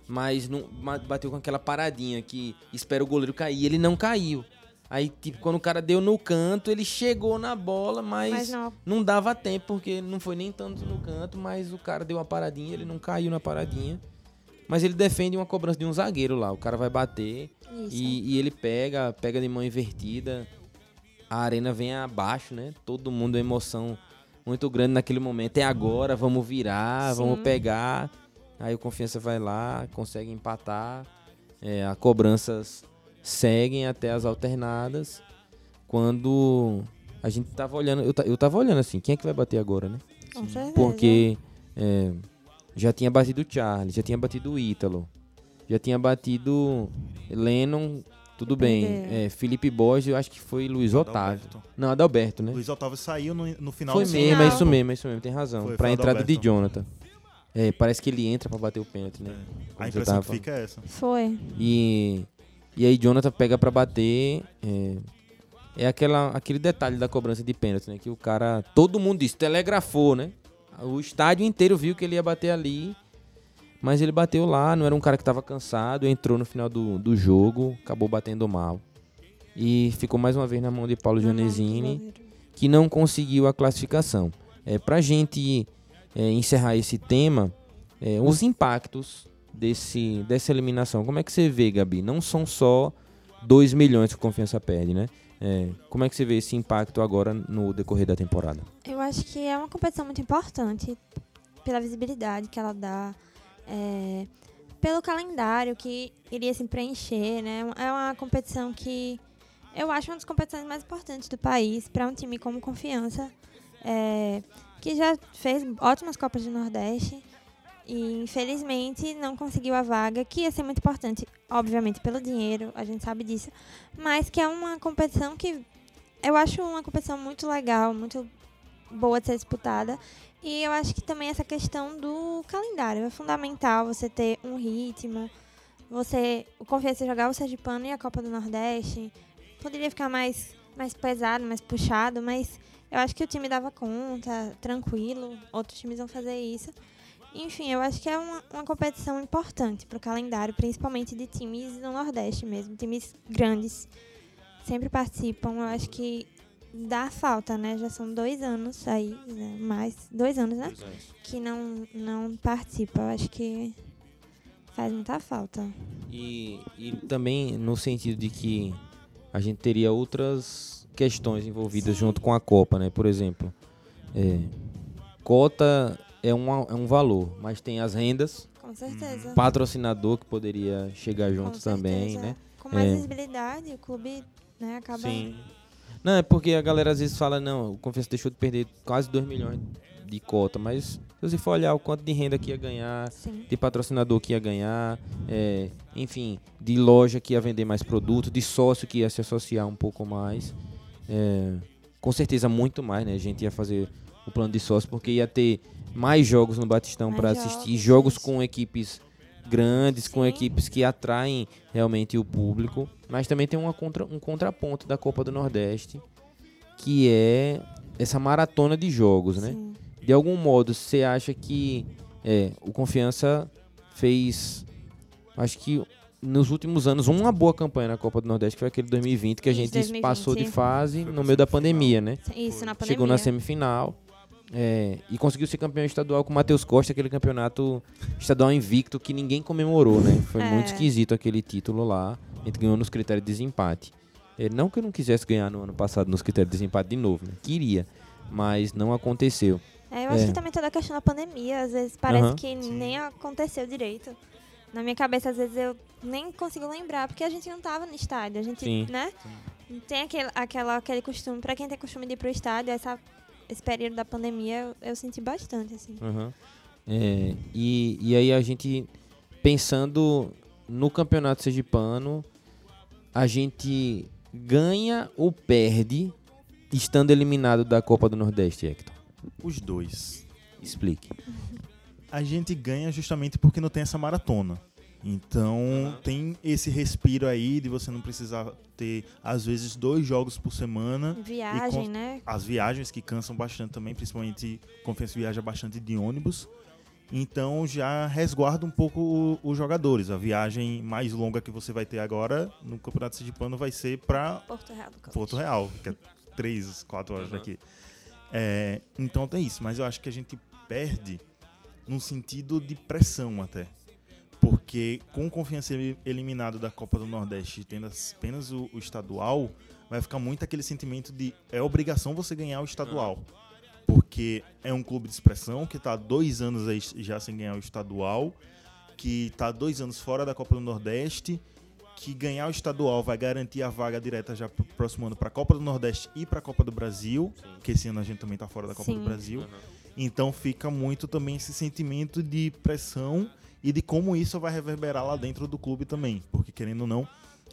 Mas não, bateu com aquela paradinha que espera o goleiro cair. e Ele não caiu. Aí, tipo, quando o cara deu no canto, ele chegou na bola, mas, Mas não. não dava tempo, porque não foi nem tanto no canto, mas o cara deu uma paradinha, ele não caiu na paradinha. Mas ele defende uma cobrança de um zagueiro lá. O cara vai bater Isso. e, e ele pega, pega de mão invertida. A arena vem abaixo, né? Todo mundo, emoção muito grande naquele momento. É agora, vamos virar, Sim. vamos pegar. Aí o Confiança vai lá, consegue empatar. É, a cobranças seguem até as alternadas. Quando a gente tava olhando, eu, eu tava olhando assim, quem é que vai bater agora, né? Com certeza. Porque é, já tinha batido o Charlie, já tinha batido o Ítalo, já tinha batido Lennon, tudo bem. É, Felipe Borges, eu acho que foi Luiz Otávio. Adalberto. Não, Adalberto, né? Luiz Otávio saiu no, no final Foi do mesmo, é isso mesmo, é isso mesmo, tem razão. Foi, pra foi entrada de Adalberto. Jonathan. É, parece que ele entra pra bater o pênalti, né? A Como você impressão que fica é essa. Foi. E, e aí Jonathan pega pra bater. É, é aquela, aquele detalhe da cobrança de pênalti, né? Que o cara. Todo mundo disse, telegrafou, né? O estádio inteiro viu que ele ia bater ali. Mas ele bateu lá, não era um cara que tava cansado, entrou no final do, do jogo, acabou batendo mal. E ficou mais uma vez na mão de Paulo Gianesini que não conseguiu a classificação. É, Para a gente é, encerrar esse tema, é, os impactos desse, dessa eliminação, como é que você vê, Gabi? Não são só 2 milhões que o Confiança perde, né? É, como é que você vê esse impacto agora no decorrer da temporada? Eu acho que é uma competição muito importante pela visibilidade que ela dá, é, pelo calendário que iria se preencher, né? É uma competição que eu acho uma das competições mais importantes do país para um time como Confiança, é, que já fez ótimas Copas do Nordeste e infelizmente não conseguiu a vaga, que ia ser muito importante, obviamente pelo dinheiro, a gente sabe disso, mas que é uma competição que eu acho uma competição muito legal, muito boa de ser disputada. E eu acho que também essa questão do calendário é fundamental você ter um ritmo. Você, o Confiança jogar o Sergipano e a Copa do Nordeste poderia ficar mais mais pesado, mais puxado, mas eu acho que o time dava conta, tranquilo. Outros times vão fazer isso. Enfim, eu acho que é uma, uma competição importante para o calendário, principalmente de times do Nordeste mesmo, times grandes sempre participam. Eu acho que dá falta, né? Já são dois anos aí, né? mais dois anos, né? Que não não participa. Eu acho que faz muita falta. E, e também no sentido de que a gente teria outras questões envolvidas junto com a Copa, né? Por exemplo, é, cota é, uma, é um valor, mas tem as rendas, Com certeza. patrocinador que poderia chegar junto também, né? Com mais É. visibilidade, o clube né, acaba. Não, é porque a galera às vezes fala, não, o Confiança deixou de perder quase 2 milhões de cota, mas se você for olhar o quanto de renda que ia ganhar, Sim. de patrocinador que ia ganhar, é, enfim, de loja que ia vender mais produto, de sócio que ia se associar um pouco mais. é, com certeza muito mais, né? A gente ia fazer o plano de sócio porque ia ter mais jogos no Batistão para assistir, jogos, com equipes grandes, com equipes que atraem realmente o público, mas também tem uma contra, um contraponto da Copa do Nordeste, que é essa maratona de jogos, né? Sim. De algum modo, você acha que é, o Confiança fez, acho que nos últimos anos, uma boa campanha na Copa do Nordeste, que foi aquele 2020, que a gente 2020. passou de fase no meio da pandemia, né? Isso, na pandemia. Chegou na semifinal é, e conseguiu ser campeão estadual com o Matheus Costa, aquele campeonato estadual invicto que ninguém comemorou, né? Foi É. muito esquisito aquele título lá. A gente ganhou nos critérios de desempate. É, não que eu não quisesse ganhar no ano passado nos critérios de desempate de novo, né? Queria, mas não aconteceu. É, eu acho É. que também toda a questão da pandemia, às vezes parece Aham. que nem aconteceu direito. Na minha cabeça, às vezes eu nem consigo lembrar, porque a gente não tava no estádio. A gente, Sim. né? Tem aquele, aquela, aquele costume, pra quem tem costume de ir pro estádio, essa, esse período da pandemia eu, eu senti bastante, assim. Aham. É, e, e aí a gente, pensando no campeonato sergipano, a gente ganha ou perde estando eliminado da Copa do Nordeste, Hector? Os dois. Explique. A gente ganha justamente porque não tem essa maratona. Então tem esse respiro aí de você não precisar ter, às vezes, dois jogos por semana. Viagem, né? As viagens que cansam bastante também, principalmente Confiança viaja bastante de ônibus. Então já resguarda um pouco os jogadores. A viagem mais longa que você vai ter agora no Campeonato Sergipano vai ser para Porto Real. Porto Real, que é 3, 4 horas daqui. É, então tem isso, mas eu acho que a gente perde num sentido de pressão até. Porque com confiança eli- eliminado da Copa do Nordeste, tendo as- apenas o, o estadual, vai ficar muito aquele sentimento de é obrigação você ganhar o estadual. Porque é um clube de expressão que está há dois anos aí já sem ganhar o estadual, que está há dois anos fora da Copa do Nordeste, que ganhar o estadual vai garantir a vaga direta já pro próximo ano para a Copa do Nordeste e para a Copa do Brasil, que esse ano a gente também tá fora da Copa Sim. do Brasil. Uhum. Então fica muito também esse sentimento de pressão e de como isso vai reverberar lá dentro do clube também, porque querendo ou não,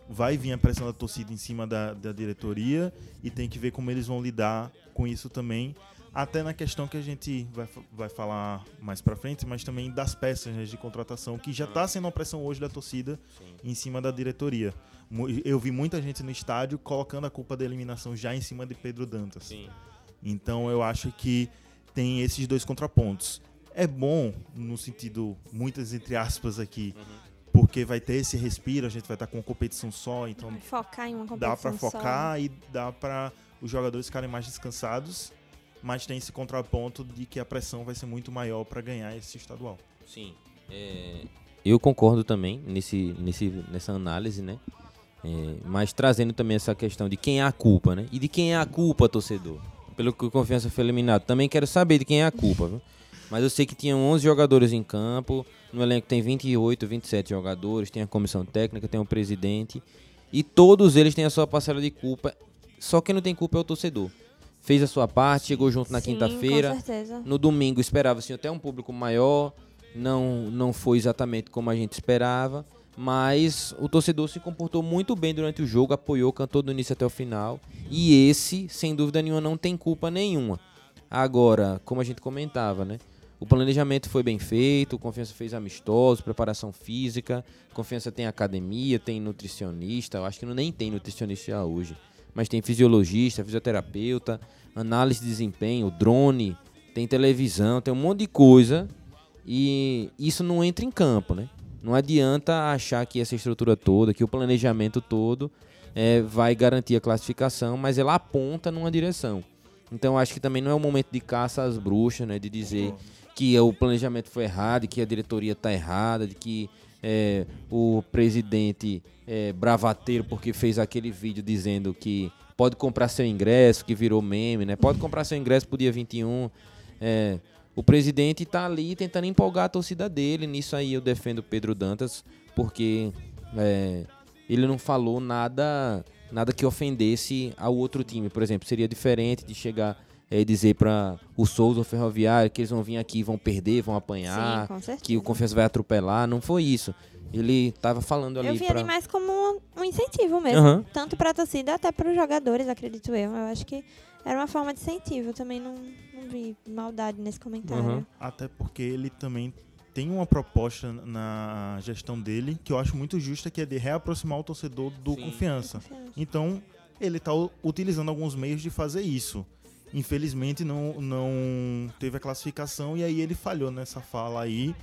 vai vir a pressão da torcida em cima da, da diretoria e tem que ver como eles vão lidar com isso também. Até na questão que a gente vai, vai falar mais pra frente, mas também das peças né, de contratação, que já tá sendo uma pressão hoje da torcida em cima da diretoria. Eu vi muita gente no estádio colocando a culpa da eliminação já em cima de Pedro Dantas. Sim. Então eu acho que tem esses dois contrapontos. É bom, no sentido, muitas entre aspas aqui, porque vai ter esse respiro, a gente vai estar com uma competição só, então focar em uma competição dá pra só. focar e dá pra os jogadores ficarem mais descansados, mas tem esse contraponto de que a pressão vai ser muito maior pra ganhar esse estadual. Sim. É, eu concordo também nesse, nesse, nessa análise, né? É, mas trazendo também essa questão de quem é a culpa, né? E de quem é a culpa, torcedor. Pelo que o Confiança foi eliminado. Também quero saber de quem é a culpa, viu? Mas eu sei que tinham 11 jogadores em campo. No elenco tem 28, 27 jogadores. Tem a comissão técnica, tem o presidente. E todos eles têm a sua parcela de culpa. Só quem não tem culpa é o torcedor. Fez a sua parte, chegou junto na quinta-feira. Com certeza. No domingo esperava-se até um público maior, não, não foi exatamente como a gente esperava, mas o torcedor se comportou muito bem durante o jogo, apoiou, cantou do início até o final. E esse, sem dúvida nenhuma, não tem culpa nenhuma. Agora, como a gente comentava, né? O planejamento foi bem feito, o Confiança fez amistosos, preparação física, Confiança tem academia, tem nutricionista, eu acho que não nem tem nutricionista hoje, mas tem fisiologista, fisioterapeuta, análise de desempenho, drone, tem televisão, tem um monte de coisa e isso não entra em campo, né? Não adianta achar que essa estrutura toda, que o planejamento todo é, vai garantir a classificação, mas ela aponta numa direção. Então acho que também não é o momento de caça às bruxas, né? De dizer que o planejamento foi errado, que a diretoria está errada, de que é, o presidente é bravateiro porque fez aquele vídeo dizendo que pode comprar seu ingresso, que virou meme, né? Pode comprar seu ingresso pro dia 21. É, o presidente tá ali tentando empolgar a torcida dele. Nisso aí eu defendo Pedro Dantas, porque é, ele não falou nada nada que ofendesse ao outro time. Por exemplo, seria diferente de chegar é, e dizer para o Souza ou Ferroviário que eles vão vir aqui e vão perder, vão apanhar, Sim, com certeza. que o Confiança vai atropelar. Não foi isso. Ele tava falando ali Eu vi pra... ali mais como um, incentivo mesmo. Aham. Tanto pra torcida até para os jogadores, acredito eu. Eu acho que era uma forma de incentivo. Eu também não, não vi maldade nesse comentário. Uhum. Até porque ele também tem uma proposta na gestão dele que eu acho muito justa, que é de reaproximar o torcedor do Sim. confiança. Confiança. Então, ele está utilizando alguns meios de fazer isso. Infelizmente, não, não teve a classificação e aí ele falhou nessa fala aí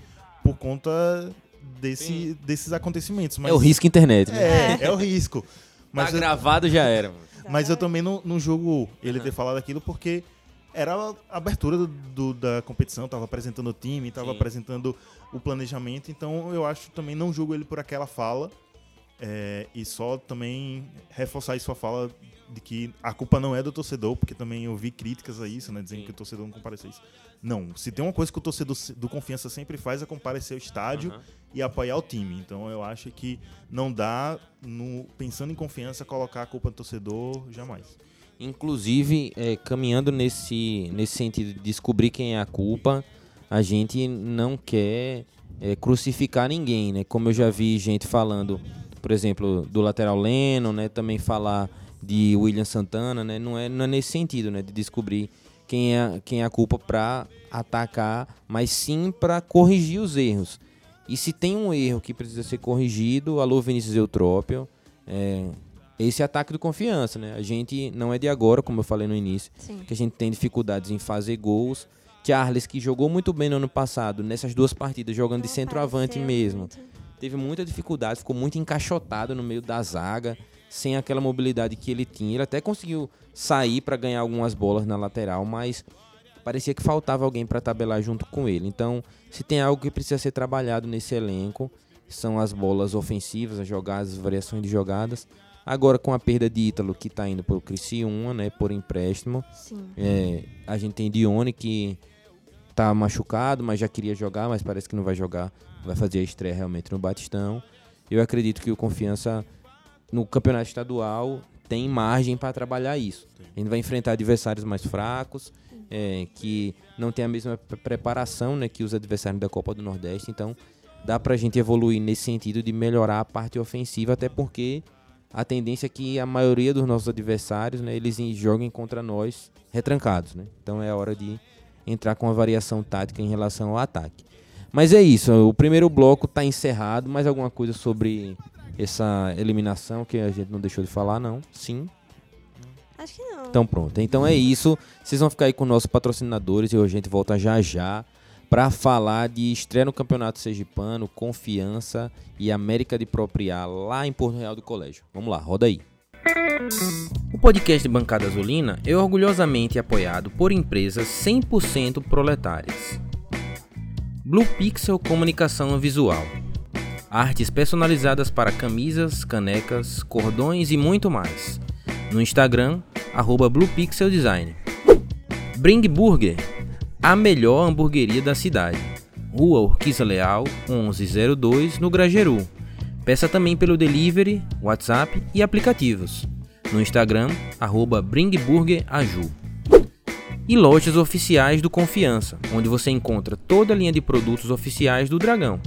por conta desse, desses acontecimentos. Mas, É o risco internet, né? É, é o risco. Mas, tá eu, gravado já era, mano. mas eu também não, não julgo ele ter falado aquilo porque era a abertura do, do- da competição, tava apresentando o time, tava Sim. apresentando o planejamento, então eu acho também não julgo ele por aquela fala. é, e só também reforçar aí sua fala de que a culpa não é do torcedor, porque também eu vi críticas a isso, né? Dizendo Sim. que o torcedor não compareceu isso. Não, se tem uma coisa que o torcedor do Confiança sempre faz é comparecer ao estádio Aham. e apoiar o time. Então eu acho que não dá, no, pensando em confiança, colocar a culpa no torcedor jamais. Inclusive, é, caminhando nesse, nesse sentido de descobrir quem é a culpa, a gente não quer é, crucificar ninguém, né? Como eu já vi gente falando, por exemplo, do lateral Leno, né? Também falar de William Santana, né? Não é, não é nesse sentido, né? De descobrir quem é, quem é a culpa para atacar, mas sim para corrigir os erros. E se tem um erro que precisa ser corrigido, alô Vinícius Eutrópio, é, esse ataque de confiança, né? A gente não é de agora, como eu falei no início, Sim. que a gente tem dificuldades em fazer gols. Charles, que jogou muito bem no ano passado, nessas duas partidas, jogando de centroavante mesmo. Teve muita dificuldade, ficou muito encaixotado no meio da zaga, sem aquela mobilidade que ele tinha. Ele até conseguiu sair para ganhar algumas bolas na lateral, mas parecia que faltava alguém para tabelar junto com ele. Então, se tem algo que precisa ser trabalhado nesse elenco, são as bolas ofensivas, as jogadas, as variações de jogadas. Agora com a perda de Ítalo, que está indo para o Criciúma, né, por empréstimo. Sim. É, a gente tem Dione que tá machucado, mas já queria jogar, mas parece que não vai jogar. Vai fazer a estreia realmente no Batistão. eu acredito que o Confiança no campeonato estadual tem margem para trabalhar isso. A gente vai enfrentar adversários mais fracos, é, que não tem a mesma pre- preparação né, que os adversários da Copa do Nordeste. Então, dá para a gente evoluir nesse sentido de melhorar a parte ofensiva, até porque a tendência é que a maioria dos nossos adversários, né, eles joguem contra nós retrancados, né? Então é hora de entrar com uma variação tática em relação ao ataque. Mas é isso, o primeiro bloco está encerrado. Mais alguma coisa sobre essa eliminação que a gente não deixou de falar, não? Sim. Acho que não. Então pronto. Então é isso. Vocês vão ficar aí com nossos patrocinadores e a gente volta já já para falar de estreia no Campeonato Sergipano, Confiança e América de Propriar lá em Porto Real do Colégio. Vamos lá, roda aí. O podcast Bancada Azulina é orgulhosamente apoiado por empresas 100% proletárias. Blue Pixel Comunicação Visual. Artes personalizadas para camisas, canecas, cordões e muito mais. No Instagram, arroba Blue Pixel Design. Bring Burger, a melhor hamburgueria da cidade. Rua Urquiza Leal, 1102, no Grageru. Peça também pelo delivery, WhatsApp e aplicativos. No Instagram, arroba Bring Burger Aju. E lojas oficiais do Confiança, onde você encontra toda a linha de produtos oficiais do Dragão.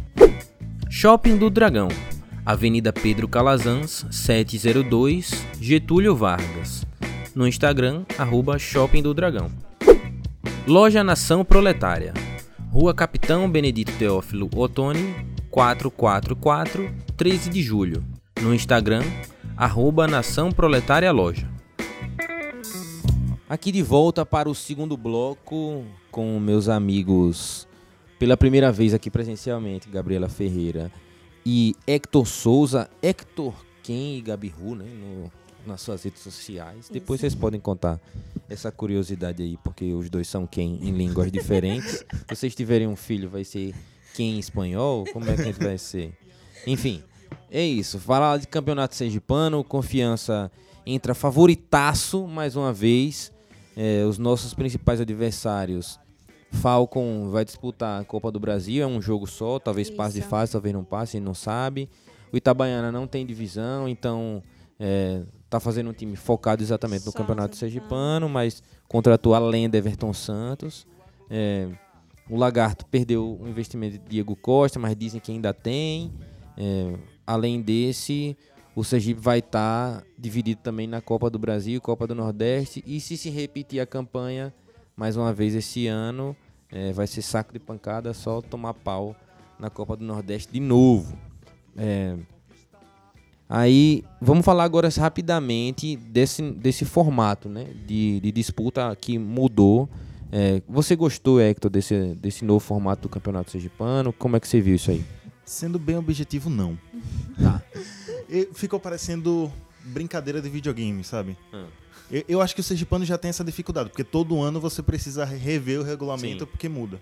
Shopping do Dragão, Avenida Pedro Calazans, 702, Getúlio Vargas. No Instagram, arroba Shopping do Dragão. Loja Nação Proletária, Rua Capitão Benedito Teófilo Otoni, 444, 13 de julho. No Instagram, arroba Nação Proletária Loja. Aqui de volta para o segundo bloco com meus amigos, pela primeira vez aqui presencialmente, Gabriela Ferreira e Hector Souza, Hector Ken e Gabi Ru, né, no- nas suas redes sociais. Depois vocês podem contar essa curiosidade aí, porque os dois são Ken em línguas diferentes. Se vocês tiverem um filho, vai ser Ken em espanhol? Como é que vai ser? Enfim, é isso. Falar de campeonato sergipano, confiança entra favoritaço mais uma vez. É, os nossos principais adversários. Falcon vai disputar a Copa do Brasil, é um jogo só, talvez passe de Isso. fase, talvez não passe, não sabe. O Itabaiana não tem divisão, então é, tá fazendo um time focado exatamente no Só Campeonato Sergipano. Mas contratou a lenda Everton Santos. É, o Lagarto perdeu o investimento de Diego Costa, mas dizem que ainda tem. É, além desse, o Sergipe vai estar dividido também na Copa do Brasil Copa do Nordeste. E se se repetir a campanha mais uma vez esse ano, é, vai ser saco de pancada, só tomar pau na Copa do Nordeste de novo. É, aí, vamos falar agora rapidamente desse, desse formato né, de, de disputa que mudou. É, você gostou, Hector, desse, desse novo formato do Campeonato Sergipano? Como é que você viu isso aí? Sendo bem objetivo, não. Tá. Ficou parecendo brincadeira de videogame, sabe? Ah. Eu, eu acho que o Sergipano já tem essa dificuldade, porque todo ano você precisa rever o regulamento Sim. porque muda.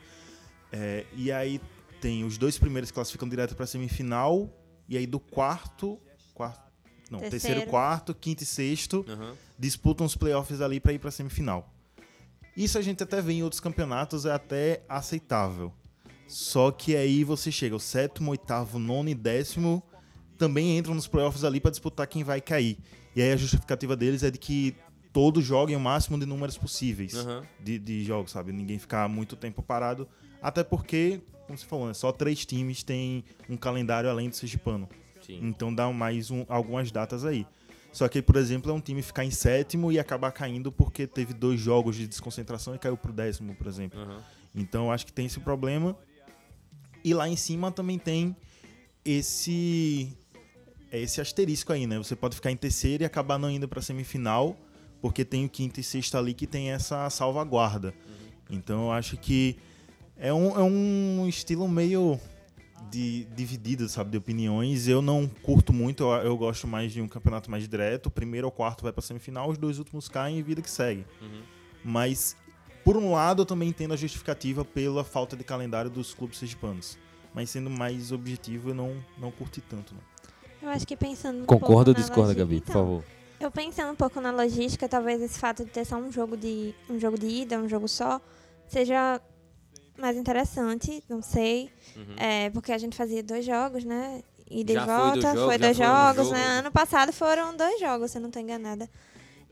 É, e aí tem os dois primeiros que classificam direto pra semifinal, e aí do quarto. quarto não, terceiro, Terceiro. quarto, quinto e sexto disputam os playoffs ali pra ir pra semifinal. Isso a gente até vê em outros campeonatos, é até aceitável. Só que aí você chega, o sétimo, oitavo, nono e décimo também entram nos playoffs ali pra disputar quem vai cair. E aí a justificativa deles é de que todos joguem o máximo de números possíveis Aham. de, de jogos, sabe? Ninguém ficar muito tempo parado. Até porque, como você falou, né? só três times têm um calendário além do Sergipano. Sim. Então dá mais um- algumas datas aí. Só que, por exemplo, é um time ficar em sétimo e acabar caindo porque teve dois jogos de desconcentração e caiu pro décimo, por exemplo. Aham. Então eu acho que tem esse problema. E lá em cima também tem esse é esse asterisco aí, né? Você pode ficar em terceiro e acabar não indo pra semifinal, porque tem o quinto e sexto ali que tem essa salvaguarda. Então eu acho que é um, é um estilo meio de, dividido, sabe, de opiniões. Eu não curto muito, eu, eu gosto mais de um campeonato mais direto. O primeiro ou quarto vai pra semifinal, os dois últimos caem e vida que segue. Mas, por um lado, eu também entendo a justificativa pela falta de calendário dos clubes sergipanos. Mas sendo mais objetivo, eu não, não curti tanto. Não. Eu acho que pensando um Concorda ou discorda, Gabi, por então, favor? Eu pensando um pouco na logística, talvez esse fato de ter só um jogo de um jogo de ida, um jogo só, seja mais interessante, não sei, Uhum. é, porque a gente fazia dois jogos, né? ida Já e foi volta, do jogo, foi dois foi um jogos, jogo. né? Ano passado foram dois jogos, se eu não tô enganada.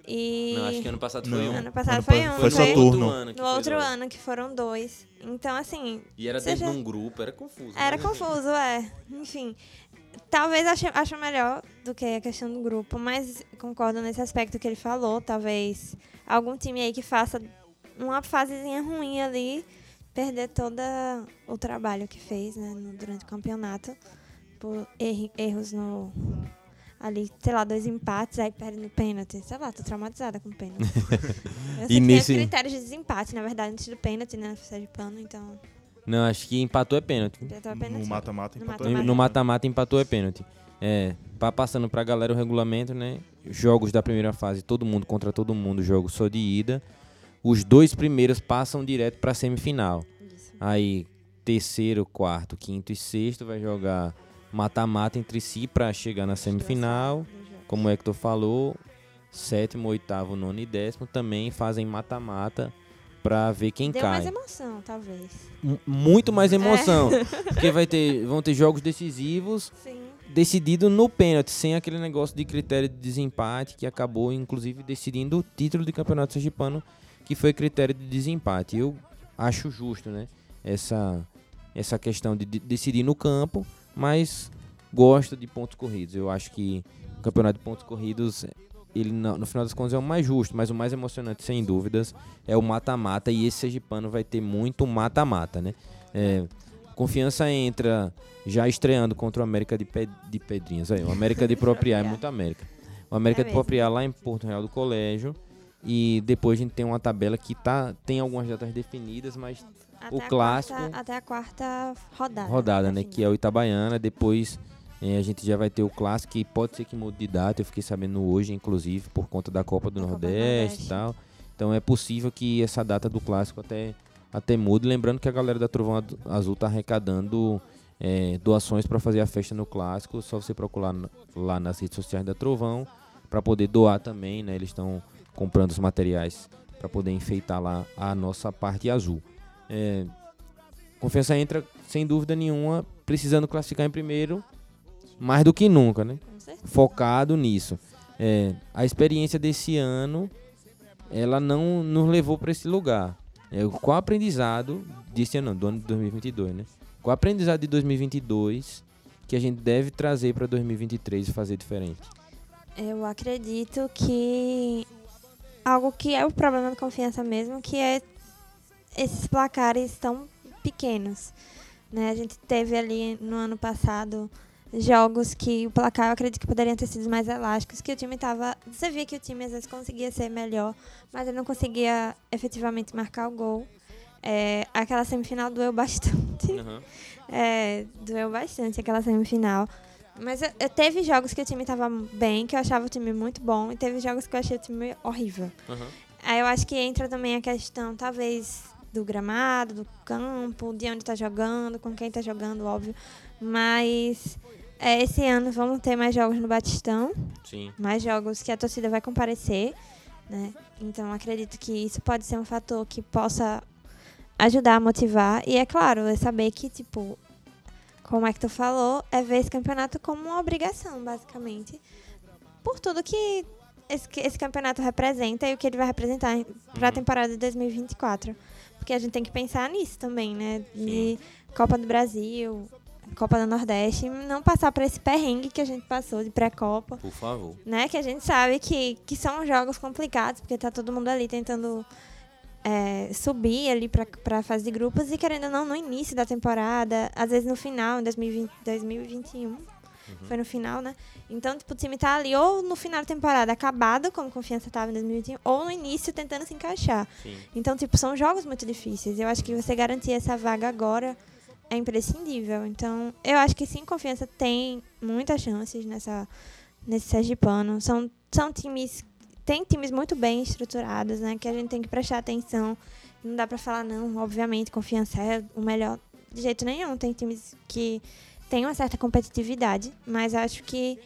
E Não, acho que ano passado Não. foi um. ano passado Ano foi pa- um, foi só foi turno. outro ano no foi outro dois. ano que foram dois. Então, assim, E era Você dentro já- de um grupo, era confuso. era mas- confuso, é. Enfim, talvez ache, acho melhor do que a questão do grupo, mas concordo nesse aspecto que ele falou. Talvez algum time aí que faça uma fasezinha ruim ali, perder todo o trabalho que fez né, durante o campeonato, por erros no. Ali, sei lá, dois empates, aí perde no pênalti. Sei lá, tô traumatizada com pênalti. Eu sei E que nesse- critérios de desempate, na verdade, antes do pênalti, né? de pano, então. Não, acho que empatou é pênalti. No mata-mata empatou. No mata-mata empatou é pênalti. É, pa- passando pra galera o regulamento, né? Jogos da primeira fase, todo mundo contra todo mundo, jogo só de ida. Os dois primeiros passam direto pra semifinal. Isso. Aí, terceiro, quarto, quinto e sexto vai jogar mata-mata entre si pra chegar na semifinal. Como o Hector falou, sétimo, oitavo, nono e décimo também fazem mata-mata pra ver quem Deu cai. mais emoção, talvez. M- Muito mais emoção. Porque vai ter, vão ter jogos decisivos Sim. decidido no pênalti, sem aquele negócio de critério de desempate que acabou, inclusive, decidindo o título de campeonato sergipano, que foi critério de desempate. Eu acho justo, né? Essa, essa questão de, de decidir no campo, mas gosto de pontos corridos. Eu acho que o campeonato de pontos corridos, ele no, no final das contas é o mais justo, mas o mais emocionante, sem dúvidas, é o mata-mata. E esse sergipano vai ter muito mata-mata, né? É, confiança entra já estreando contra o América de, Pe- de Pedrinhas. Aí, o América de Propriar é muito América. O América É de. Propriar lá em Porto Real do Colégio. E depois a gente tem uma tabela que tá, tem algumas datas definidas, mas Até O clássico- quarta- até a quarta rodada. rodada, né? Assim. Que é o Itabaiana. Depois a gente já vai ter o clássico, que pode ser que mude de data. Eu fiquei sabendo hoje, inclusive, por conta da Copa do Da Copa do Nordeste, Nordeste. e tal. Então é possível que essa data do clássico até, até mude. Lembrando que a galera da Trovão Azul tá arrecadando eh, doações para fazer a festa no clássico. Só você procurar lá nas redes sociais da Trovão para poder doar também, né? Eles estão comprando os materiais para poder enfeitar lá a nossa parte azul. É, Confiança entra, sem dúvida nenhuma, precisando classificar em primeiro, mais do que nunca, né? Focado nisso. É, a experiência desse ano, ela não nos levou para esse lugar. É, qual aprendizado desse ano, do ano de 2022, né? Qual aprendizado de 2022 que a gente deve trazer para 2023 e fazer diferente? Eu acredito que algo que é o problema da confiança mesmo, que é esses placares tão pequenos. Né? A gente teve ali no ano passado jogos que o placar eu acredito que poderiam ter sido mais elásticos, que o time tava. Você via que o time às vezes conseguia ser melhor, mas ele não conseguia efetivamente marcar o gol. É, aquela semifinal doeu bastante. É, doeu bastante aquela semifinal. Mas eu, eu- teve jogos que o time tava bem, que eu achava o time muito bom, e teve jogos que eu achei o time horrível. Aí eu acho que entra também a questão, talvez, do gramado, do campo, de onde tá jogando, com quem tá jogando, óbvio. Mas é, esse ano vamos ter mais jogos no Batistão, Sim. mais jogos que a torcida vai comparecer, né? Então acredito que isso pode ser um fator que possa ajudar a motivar. E é claro, é saber que, tipo, como é que tu falou, é ver esse campeonato como uma obrigação, basicamente. Por tudo que esse, esse campeonato representa e o que ele vai representar para a Uhum. temporada de 2024. Porque a gente tem que pensar nisso também, né? De Copa do Brasil, Copa do Nordeste, não passar por esse perrengue que a gente passou de pré-copa Por favor. né? Que a gente sabe que, que são jogos complicados, porque tá todo mundo ali tentando é, subir ali pra, pra fase de grupos e querendo ou não, no início da temporada, às vezes no final, em 2020, 2021. Foi no final, né? Então, tipo, o time tá ali ou no final da temporada acabado, como confiança tava em 2021, ou no início tentando se encaixar. Sim. Então, tipo, são jogos muito difíceis. Eu acho que você garantir essa vaga agora é imprescindível. Então, eu acho que sim, confiança tem muitas chances nessa nesse Sergipano. São são times tem times muito bem estruturados, né, que a gente tem que prestar atenção. Não dá pra falar não, obviamente, confiança é o melhor de jeito nenhum. Tem times que têm uma certa competitividade, mas acho que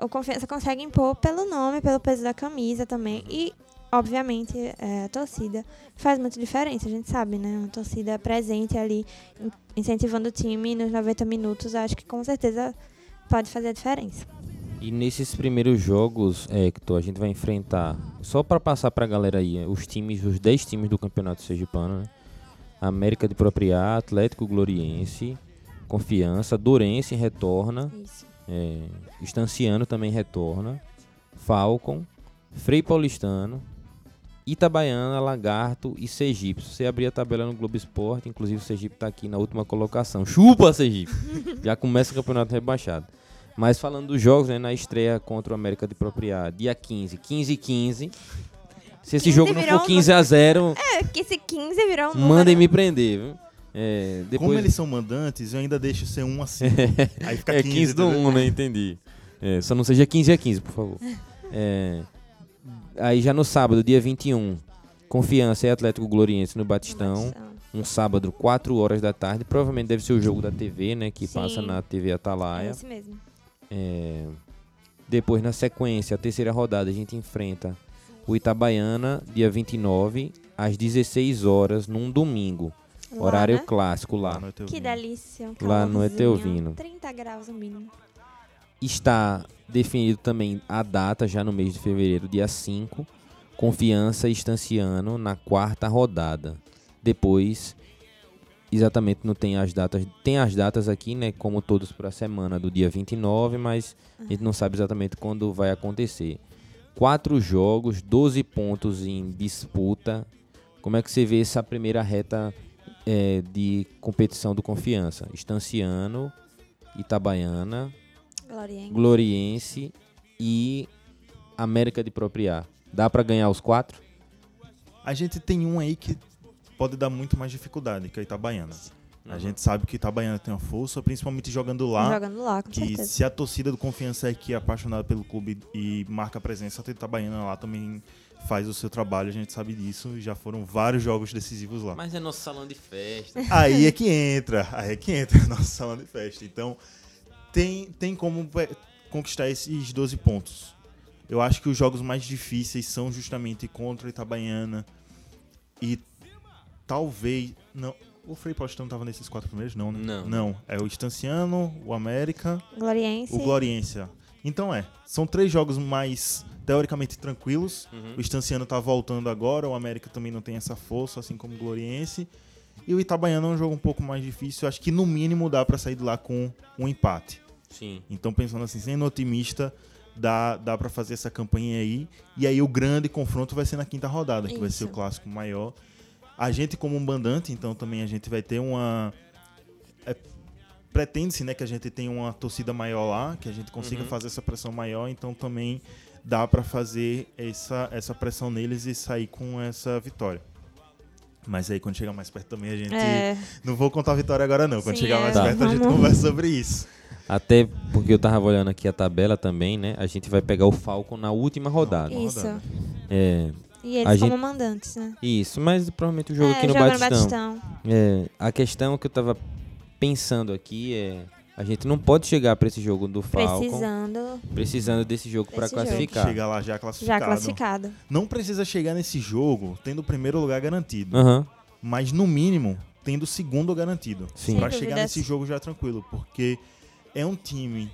o confiança consegue impor pelo nome, pelo peso da camisa também e obviamente, é, a torcida faz muita diferença, a gente sabe, né? Uma torcida presente ali, in- incentivando o time nos 90 minutos, acho que com certeza pode fazer a diferença. E nesses primeiros jogos, é, Hector, a gente vai enfrentar, só para passar pra galera aí, os times, os 10 times do Campeonato Sergipano, né? América de Propriá, Atlético Gloriense, Confiança, Dourense retorna, é, Estanciano também retorna, Falcon, Frei Paulistano, Itabaiana, Lagarto e Sergipe. Se você abrir a tabela no Globo Esporte, inclusive o Sergipe está aqui na última colocação. Chupa, Sergipe! Já começa o campeonato rebaixado. Mas falando dos jogos, né, na estreia contra o América de Propriá, dia 15, 15 e 15. Se esse 15 jogo não for um 15 a 0, É, que esse 15 virou um mandem me prender, viu? É, depois... Como eles são mandantes, eu ainda deixo ser 1 a 5. Aí fica É 15, 15 do entendeu? 1, né? Entendi. É, só não seja 15 a 15, por favor. É, aí já no sábado, dia 21, Confiança e Atlético Gloriense no Batistão. Um sábado, 4 horas da tarde. Provavelmente deve ser o jogo da TV, né? Que Sim. passa na TV É Atalaia. esse mesmo. É, depois, na sequência, a terceira rodada, a gente enfrenta o Itabaiana, dia 29, às 16 horas, num domingo. Lá, Horário né? clássico lá. Que delícia. Um Lá no Etelvino. 30 graus no mínimo. Está definido também a data, já no mês de fevereiro, dia 5. Confiança e Estanciano na quarta rodada. Depois, exatamente não tem as datas. Tem as datas aqui, né? Como todos para a semana do dia 29, mas a gente não sabe exatamente quando vai acontecer. Quatro jogos, 12 pontos em disputa. Como é que você vê essa primeira reta eh, de competição do Confiança? Estanciano, Itabaiana, Gloriense. Gloriense e América de Propriá. Dá pra ganhar os quatro? A gente tem um aí que pode dar muito mais dificuldade, que é o Itabaiana. A gente sabe que o Itabaiana tem uma força, principalmente jogando lá. Jogando lá, com que certeza. se a torcida do Confiança aqui é apaixonada pelo clube e marca presença, a Itabaiana lá também faz o seu trabalho, a gente sabe disso. Já foram vários jogos decisivos lá. Mas é nosso salão de festa. Aí é que entra, aí é que entra nosso salão de festa. Então, tem, tem como é, conquistar esses 12 pontos. Eu acho que os jogos mais difíceis são justamente contra a Itabaiana e talvez. Não, o Frei Paulistano tava nesses quatro primeiros? Não, né? Não. Não, é o Estanciano, o América, Gloriense. o Gloriência. Então é, são três jogos mais teoricamente tranquilos. O Estanciano tá voltando agora, o América também não tem essa força, assim como o Gloriense. E o Itabaiana é um jogo um pouco mais difícil. Acho que no mínimo dá pra sair de lá com um empate. Sim. Então, pensando assim, sendo otimista, dá, dá para fazer essa campanha aí. E aí o grande confronto vai ser na quinta rodada, que vai ser o Isso. clássico maior. A gente como um mandante, então também a gente vai ter uma... é, Pretende-se né, que a gente tenha uma torcida maior lá, que a gente consiga Uhum. fazer essa pressão maior, então também dá para fazer essa, essa pressão neles e sair com essa vitória. Mas aí quando chegar mais perto também a gente... É, Não vou contar a vitória agora não, quando Sim, chegar é, mais Tá. perto a gente conversa sobre isso. Até porque eu tava olhando aqui a tabela também, né? A gente vai pegar o Falcon na última rodada. Isso. É, E eles A como gente- mandantes, né? isso, mas provavelmente o jogo é, aqui no joga Batistão. É, a questão que eu tava pensando aqui é a gente não pode chegar pra esse jogo do Falcon Precisando precisando desse jogo jogo. classificar. Chegar lá já classificado. já classificado. Não precisa chegar nesse jogo tendo o primeiro lugar garantido, Aham. mas no mínimo tendo o segundo garantido. Sim. Pra Sem chegar nesse jogo já tranquilo, porque é um time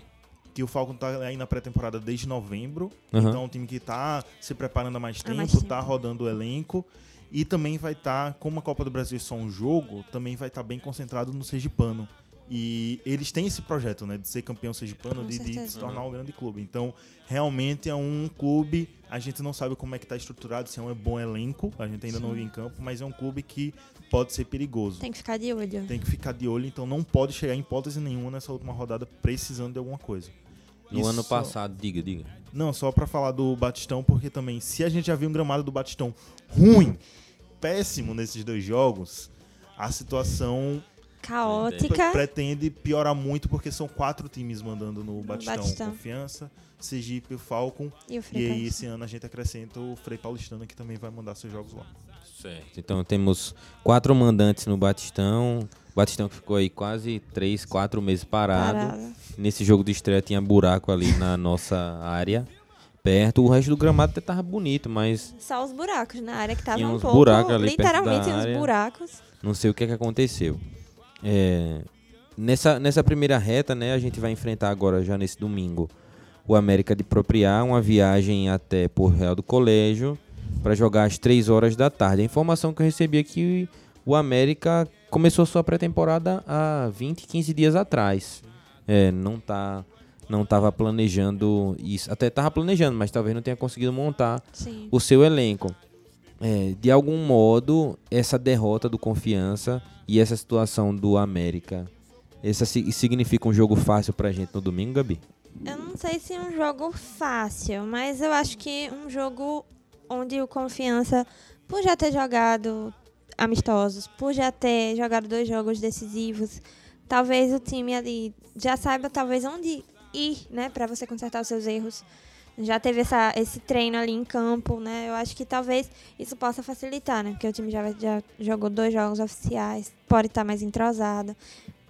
que o Falcon tá aí na pré-temporada desde novembro, Aham. então é um time que tá se preparando há mais Há tempo, mais tá tempo. rodando o elenco e também vai estar, como a Copa do Brasil é só um jogo, também vai estar bem concentrado no Sergipano. E eles têm esse projeto, né, de ser campeão sergipano, de, de se tornar um grande clube. Então, realmente é um clube, a gente não sabe como é que tá estruturado, se é um bom elenco, a gente ainda não Sim. viu em campo, mas é um clube que pode ser perigoso. Tem que ficar de olho. Tem que ficar de olho, então não pode chegar em hipótese nenhuma nessa última rodada precisando de alguma coisa. No Isso ano só- passado, diga, diga. Não, só pra falar do Batistão, porque também, se a gente já viu um gramado do Batistão ruim, péssimo nesses dois jogos, a situação Caótica. pretende piorar muito, porque são quatro times mandando no Batistão. Batistão. Confiança, Sergipe e o Falcon. E o E aí, esse ano a gente acrescenta o Frei Paulistano, que também vai mandar seus jogos lá. Certo. Então temos quatro mandantes no Batistão. Batistão que ficou aí quase três, quatro meses parado. Parada. Nesse jogo de estreia tinha buraco ali na nossa área. Perto. O resto do gramado até tava bonito, mas Só os buracos na área que tava Tinha um pouco. buracos ali perto literalmente da uns buracos. não sei o que, é que aconteceu. É, nessa, nessa primeira reta, né, a gente vai enfrentar agora, já nesse domingo, o América de Propriar, uma viagem até Porto Real do Colégio, para jogar às 3 horas da tarde. A informação que eu recebi é que o América começou sua pré-temporada há 20, 15 dias atrás. É, não tá não estava planejando isso. Até estava planejando, mas talvez não tenha conseguido montar Sim. o seu elenco. É, de algum modo, essa derrota do Confiança e essa situação do América, essa si- significa um jogo fácil pra gente no domingo, Gabi? Eu não sei se é um jogo fácil, mas eu acho que um jogo onde o Confiança, por já ter jogado amistosos, por já ter jogado dois jogos decisivos, talvez o time ali já saiba talvez onde ir, né, para você consertar os seus erros. Já teve essa, esse treino ali em campo, né? Eu acho que talvez isso possa facilitar, né? Porque o time já, já jogou dois jogos oficiais, pode estar mais entrosado.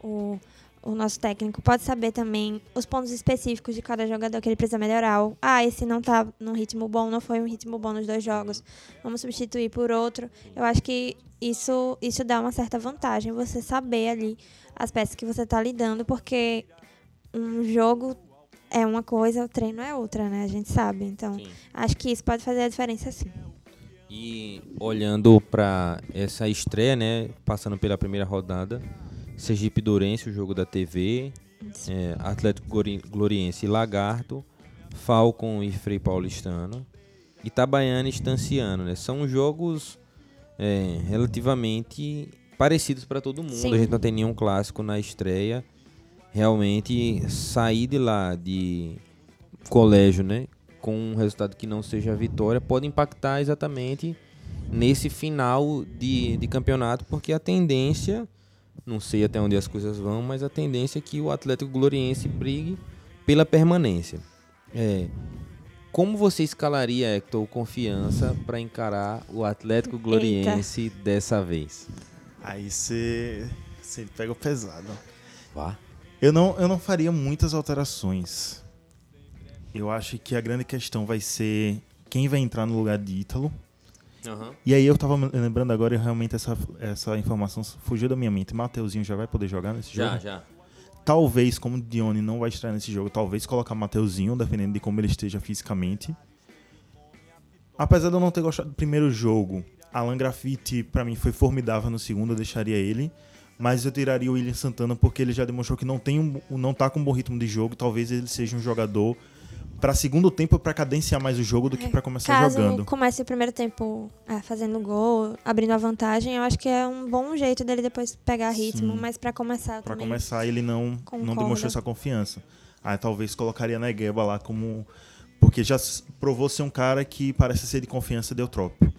O, o nosso técnico pode saber também os pontos específicos de cada jogador que ele precisa melhorar. Ah, esse não tá num ritmo bom, não foi um ritmo bom nos dois jogos. Vamos substituir por outro. Eu acho que isso, isso dá uma certa vantagem, você saber ali as peças que você tá lidando, porque um jogo é uma coisa, o treino é outra, né? A gente sabe. Então, acho que isso pode fazer a diferença sim. E olhando para essa estreia, né, passando pela primeira rodada, Sergipe Dourense, o jogo da TV, é, Atlético Gloriense e Lagarto, Falcon e Frei Paulistano, Itabaiana e Estanciano, né? São jogos é, relativamente parecidos para todo mundo. Sim. A gente não tem nenhum clássico na estreia. Realmente sair de lá de colégio, né, com um resultado que não seja a vitória, pode impactar exatamente nesse final de, de campeonato, porque a tendência, não sei até onde as coisas vão, mas a tendência é que o Atlético Gloriense brigue pela permanência. É, como você escalaria, Hector, confiança para encarar o Atlético Gloriense dessa vez? Aí você você pega o pesado. Vá. Eu não, eu não faria muitas alterações. Eu acho que a grande questão vai ser quem vai entrar no lugar de Ítalo. E aí eu tava lembrando agora e realmente essa, essa informação fugiu da minha mente. Mateuzinho já vai poder jogar nesse Já, jogo? já. Talvez, como o Dione não vai estrear nesse jogo, talvez colocar Mateuzinho, dependendo de como ele esteja fisicamente. Apesar de eu não ter gostado do primeiro jogo, Alan Graffiti pra mim foi formidável no segundo, eu deixaria ele. Mas eu tiraria o William Santana porque ele já demonstrou que não, tem um, não tá com um bom ritmo de jogo. Talvez ele seja um jogador pra segundo tempo pra cadenciar mais o jogo do que pra começar Caso jogando. comece o primeiro tempo é, fazendo gol, abrindo a vantagem, eu acho que é um bom jeito dele depois pegar ritmo, Sim. mas pra começar Pra também. começar, ele não, não Concordo. demonstrou essa confiança. Aí talvez colocaria Negueba lá como. Porque já provou ser um cara que parece ser de confiança de Eutrópio.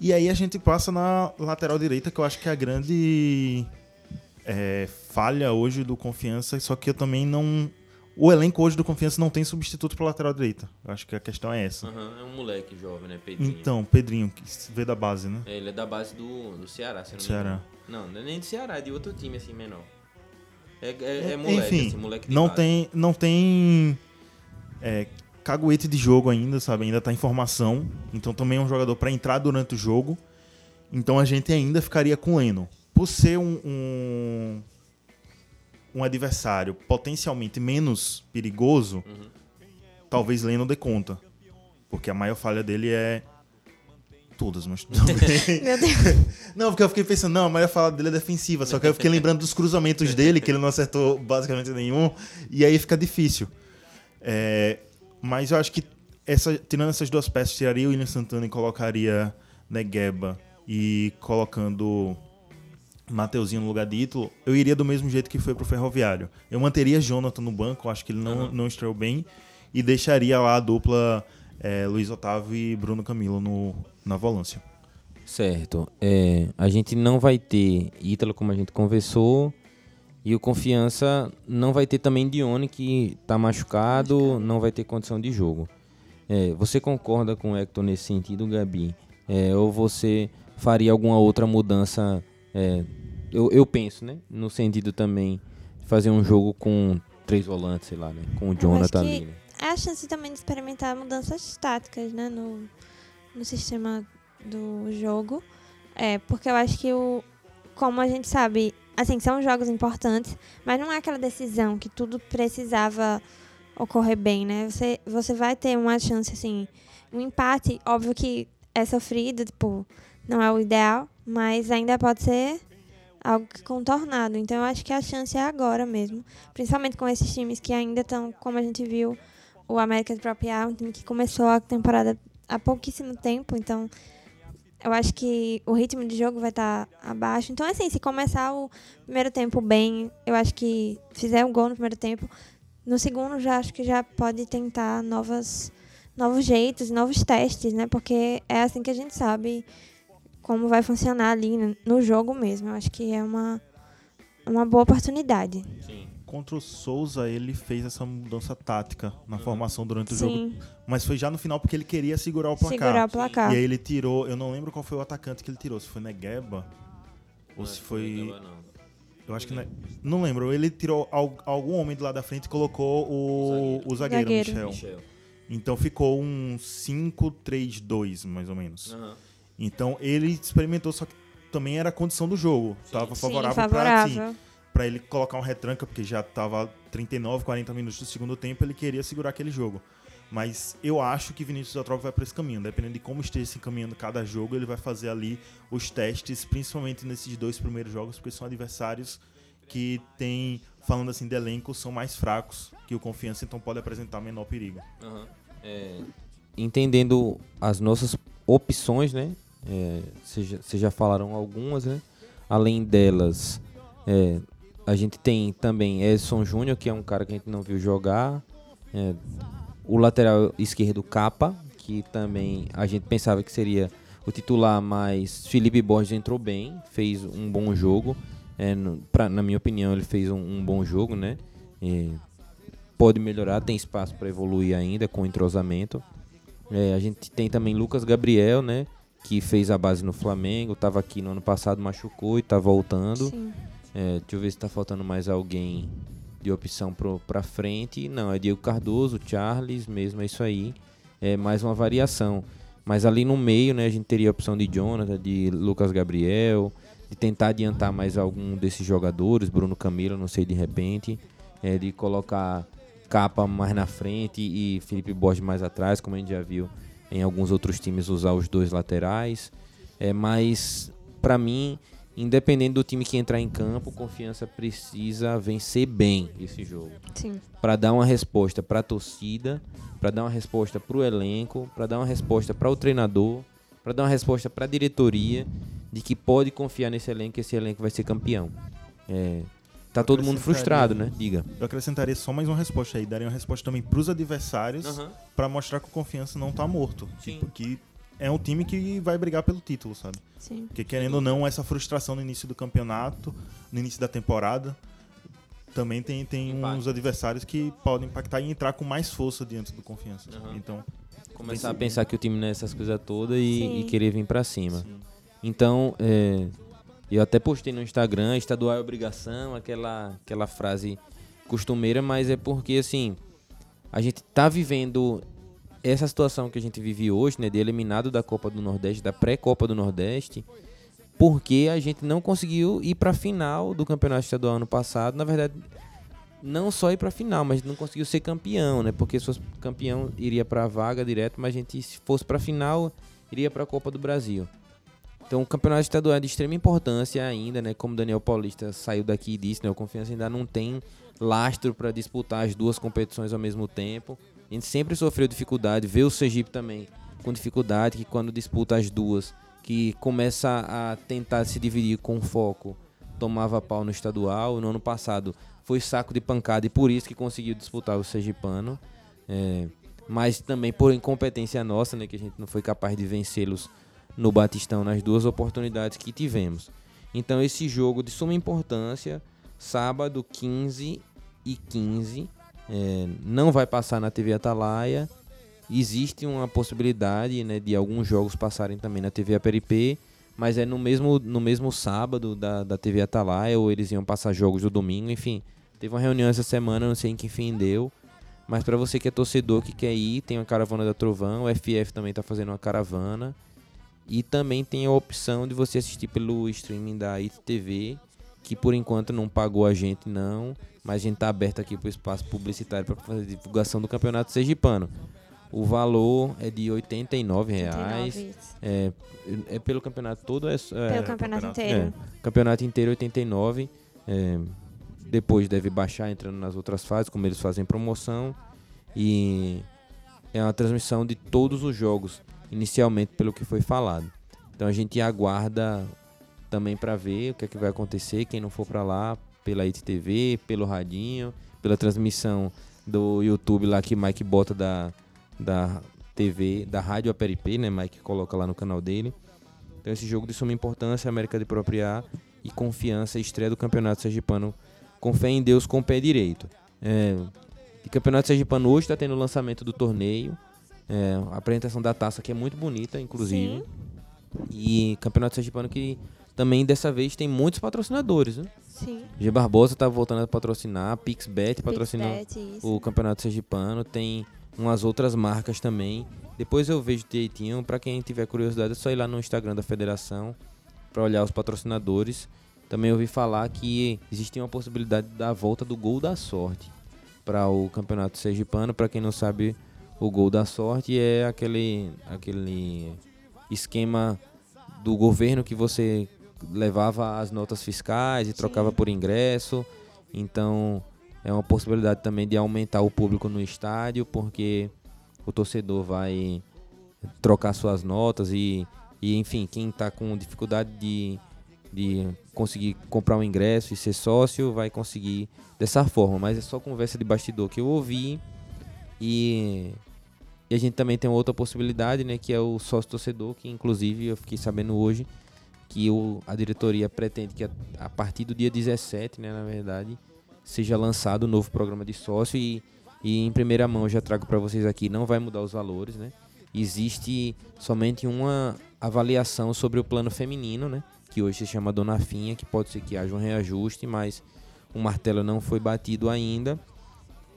E aí a gente passa na lateral direita, que eu acho que é a grande é, falha hoje do Confiança, só que eu também não. O elenco hoje do Confiança não tem substituto para lateral direita. Eu acho que a questão é essa. É um moleque jovem, né, Pedrinho? Então, Pedrinho, que veio da base, né? Ele é da base do, do Ceará, se não me Ceará. engano. Não, não é nem do Ceará, é de outro time assim menor. É, é, é É, moleque, Enfim, assim, moleque não base. tem, não tem é, caguete de jogo ainda, sabe? Ainda tá em formação. Então também é um jogador para entrar durante o jogo. Então a gente ainda ficaria com o Leno. Por ser um, um, um adversário potencialmente menos perigoso, talvez Leno dê conta. Porque a maior falha dele é. Todas, mas. Meu Deus. Não, porque eu fiquei pensando, não, a maior falha dele é defensiva. Só que eu fiquei lembrando dos cruzamentos dele, que ele não acertou basicamente nenhum. E aí fica difícil. É, mas eu acho que, essa, tirando essas duas peças, tiraria o William Santana e colocaria Negueba e colocando Mateuzinho no lugar de Ítalo, eu iria do mesmo jeito que foi pro Ferroviário. Eu manteria Jonathan no banco, acho que ele não, não estreou bem, e deixaria lá a dupla é, Luiz Otávio e Bruno Camilo no, na volância. Certo. É, a gente não vai ter Ítalo, como a gente conversou. E o Confiança não vai ter também Dione, que tá machucado, não vai ter condição de jogo. É, você concorda com o Hector nesse sentido, Gabi? É, ou você faria alguma outra mudança? é, eu, eu penso, né? No sentido também de fazer um jogo com três volantes, sei lá, né? Com o Jonathan ali. né? É a chance também de experimentar mudanças táticas, né, no, no sistema do jogo. É, porque eu acho que o como a gente sabe, assim, são jogos importantes, mas não é aquela decisão que tudo precisava ocorrer bem, né? Você, você vai ter uma chance, assim, um empate, óbvio que é sofrido, tipo, não é o ideal, mas ainda pode ser algo contornado. Então eu acho que a chance é agora mesmo, principalmente com esses times que ainda estão, como a gente viu, o América de Propriar, um time que começou a temporada há pouquíssimo tempo, então eu acho que o ritmo de jogo vai estar tá abaixo. Então, assim, se começar o primeiro tempo bem, eu acho que fizer um gol no primeiro tempo, no segundo já acho que já pode tentar novas, novos jeitos, novos testes, né? Porque é assim que a gente sabe como vai funcionar ali no jogo mesmo. Eu acho que é uma, uma boa oportunidade. Sim. Contra o Souza, ele fez essa mudança tática na uhum. formação durante o Sim. jogo. Mas foi já no final porque ele queria segurar o placar. Segurar o placar. E aí ele tirou, eu não lembro qual foi o atacante que ele tirou, se foi Negueba ou se foi. Eu acho que não, é, não lembro. Ele tirou algum homem do lado da frente e colocou o, o zagueiro, zagueiro. Michel. Michel. Então ficou um 5-3-2, mais ou menos. Uhum. Então ele experimentou, só que também era a condição do jogo. Tava favorável, Sim, favorável. para assim, para ele colocar um retranca, porque já tava 39, 40 minutos do segundo tempo, ele queria segurar aquele jogo. Mas eu acho que Vinícius Eutrópio vai para esse caminho. Dependendo de como esteja se encaminhando cada jogo, ele vai fazer ali os testes, principalmente nesses dois primeiros jogos, porque são adversários que tem, falando assim de elenco, são mais fracos que o Confiança, então pode apresentar menor perigo. Uhum. É, entendendo as nossas opções, né? Vocês é, já falaram algumas, né? Além delas, é, a gente tem também Edson Júnior, que é um cara que a gente não viu jogar. É, o lateral esquerdo Capa, que também a gente pensava que seria o titular, mas Felipe Borges entrou bem, fez um bom jogo. É, no, pra, na minha opinião, ele fez um, um bom jogo, né? É, pode melhorar, tem espaço para evoluir ainda com entrosamento. É, a gente tem também Lucas Gabriel, né? Que fez a base no Flamengo, estava aqui no ano passado, machucou e está voltando. Sim. É, deixa eu ver se está faltando mais alguém de opção para frente. Não, é Diego Cardoso, Charles mesmo, é isso aí. É mais uma variação. Mas ali no meio, né, a gente teria a opção de Jonathan, de Lucas Gabriel, de tentar adiantar mais algum desses jogadores, Bruno Camilo, não sei, de repente. É, de colocar Capa mais na frente e Felipe Borges mais atrás, como a gente já viu em alguns outros times usar os dois laterais. É, mas, para mim, independente do time que entrar em campo, confiança precisa vencer bem esse jogo. Para dar uma resposta para a torcida, para dar uma resposta para o elenco, para dar uma resposta para o treinador, para dar uma resposta para a diretoria de que pode confiar nesse elenco, que esse elenco vai ser campeão. É, Tá todo mundo frustrado, né? Diga. Eu acrescentaria só mais uma resposta aí. Daria uma resposta também pros adversários uhum. para mostrar que o Confiança não tá morto. Sim. Tipo, que é um time que vai brigar pelo título, sabe? Sim. Porque querendo ou não, essa frustração no início do campeonato, no início da temporada, também tem, tem uns adversários que podem impactar e entrar com mais força diante do Confiança. Uhum. Então, começar a pensar que o time não é essas coisas todas e, e, querer vir para cima. Sim. Então, é, eu até postei no Instagram, estadual é obrigação, aquela, aquela frase costumeira, mas é porque, assim, a gente tá vivendo essa situação que a gente vive hoje, né, de eliminado da Copa do Nordeste, da pré-Copa do Nordeste, porque a gente não conseguiu ir para a final do Campeonato Estadual ano passado. Na verdade, não só ir para a final, mas não conseguiu ser campeão, né? Porque se fosse campeão iria para a vaga direto, mas a gente se fosse para a final iria para a Copa do Brasil. Então, o campeonato estadual é de extrema importância ainda, né? Como Daniel Paulista saiu daqui e disse, né? O Confiança ainda não tem lastro para disputar as duas competições ao mesmo tempo. A gente sempre sofreu dificuldade, vê o Sergipe também com dificuldade, que quando disputa as duas, que começa a tentar se dividir com foco, tomava pau no estadual. No ano passado foi saco de pancada e por isso que conseguiu disputar o Sergipano. É, mas também por incompetência nossa, né? Que a gente não foi capaz de vencê-los no Batistão nas duas oportunidades que tivemos. Então esse jogo de suma importância, sábado 15 e 15, é, não vai passar na TV Atalaia. Existe uma possibilidade né, de alguns jogos passarem também na TV Aperipê, mas é no mesmo, no mesmo sábado da, da TV Atalaia, ou eles iam passar jogos do domingo, enfim. Teve uma reunião essa semana, não sei em que fim deu. Mas para você que é torcedor que quer ir, tem uma caravana da Trovão, o FF também está fazendo uma caravana. E também tem a opção de você assistir pelo streaming da ITV que por enquanto não pagou a gente não, mas a gente está aberto aqui para o espaço publicitário para fazer divulgação do campeonato sergipano. O valor é de 89 reais. 89, isso. É, é pelo campeonato todo? É, é, Pelo campeonato campeonato, inteiro. é, campeonato inteiro 89. É, depois deve baixar entrando nas outras fases, como eles fazem promoção. E é uma transmissão de todos os jogos, inicialmente pelo que foi falado. Então a gente aguarda também para ver o que é que vai acontecer, quem não for para lá, pela ITTV, pelo radinho, pela transmissão do YouTube lá que Mike bota da, da TV, da Rádio Aperipê, né? Mike coloca lá no canal dele. Então esse jogo de suma importância, América de Propriar e confiança, estreia do Campeonato Sergipano com fé em Deus, com o pé direito. É, e Campeonato Sergipano hoje está tendo o lançamento do torneio, é, a apresentação da taça que é muito bonita, inclusive. E Campeonato Sergipano que também dessa vez tem muitos patrocinadores, né? Sim. G Barbosa tá voltando a patrocinar, Pixbet patrocinou Pixbet, o Campeonato Sergipano, tem umas outras marcas também. Depois eu vejo direitinho, para quem tiver curiosidade, é só ir lá no Instagram da federação para olhar os patrocinadores. Também ouvi falar que existia uma possibilidade da volta do gol da sorte para o Campeonato Sergipano. Para quem não sabe, o gol da sorte é aquele aquele esquema do governo que você levava as notas fiscais e trocava por ingresso. Então, é uma possibilidade também de aumentar o público no estádio, porque o torcedor vai trocar suas notas e, e enfim, quem está com dificuldade de, de conseguir comprar um ingresso e ser sócio vai conseguir dessa forma. Mas é só conversa de bastidor que eu ouvi e, e a gente também tem outra possibilidade, né, que é o sócio torcedor, que inclusive eu fiquei sabendo hoje que o, a diretoria pretende que a, a partir do dia 17, né, na verdade, seja lançado o novo programa de sócio e, e em primeira mão eu já trago para vocês aqui, não vai mudar os valores, né? Existe somente uma avaliação sobre o plano feminino, né? Que hoje se chama Dona Finha, que pode ser que haja um reajuste, mas o martelo não foi batido ainda.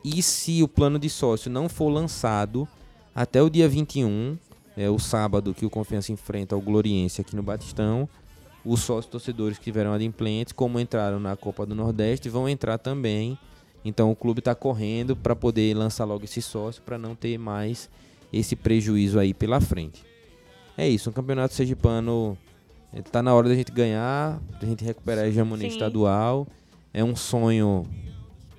E se o plano de sócio não for lançado até o dia 21, é o sábado que o Confiança enfrenta o Gloriense aqui no Batistão, os sócios torcedores que tiveram adimplentes, como entraram na Copa do Nordeste, vão entrar também. Então o clube está correndo para poder lançar logo esse sócio para não ter mais esse prejuízo aí pela frente. É isso, um campeonato sergipano está na hora da gente ganhar, da gente recuperar a hegemonia Sim. estadual. É um sonho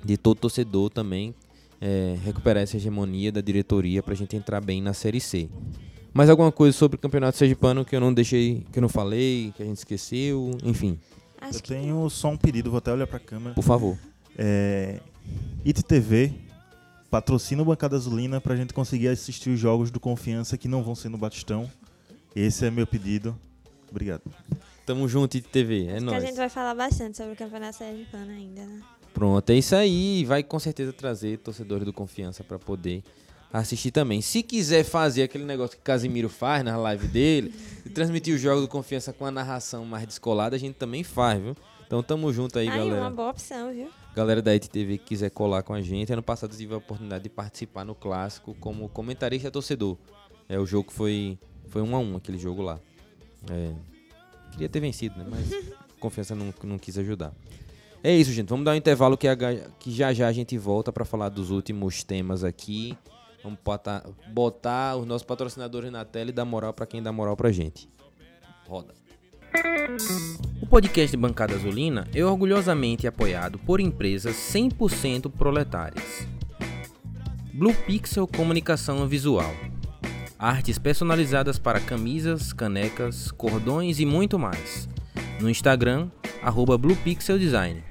de todo torcedor também é, recuperar essa hegemonia da diretoria para a gente entrar bem na Série C. Mais alguma coisa sobre o campeonato sergipano que eu não deixei, que eu não falei, que a gente esqueceu, enfim, Acho Eu que tenho só um pedido, vou até olhar pra câmera. por favor. É, ITTV patrocina o Bancada Azulina pra gente conseguir assistir os jogos do Confiança que não vão ser no Batistão. Esse é meu pedido. Obrigado. Tamo junto, TV, é que a nóis. gente vai falar bastante sobre o Campeonato Sergipano ainda, né? Pronto, é isso aí. Vai com certeza trazer torcedores do Confiança para poder assistir também. Se quiser fazer aquele negócio que Casimiro faz na live dele, e transmitir o jogo do Confiança com a narração mais descolada, a gente também faz, viu? Então tamo junto aí, Aí, uma galera. boa opção, viu? Galera da ETV que quiser colar com a gente. Ano passado tive a oportunidade de participar no clássico como comentarista torcedor. É, o jogo foi foi um a um aquele jogo lá. É, queria ter vencido, né? Mas confiança não, não quis ajudar. É isso, gente. Vamos dar um intervalo que, a que já já a gente volta para falar dos últimos temas aqui. Vamos botar, botar os nossos patrocinadores na tela e dar moral para quem dá moral pra gente. Roda. O podcast Bancada Azulina é orgulhosamente apoiado por empresas 100% proletárias. Blue Pixel Comunicação Visual. Artes personalizadas para camisas, canecas, cordões e muito mais. No Instagram, arroba Blue Pixel Design.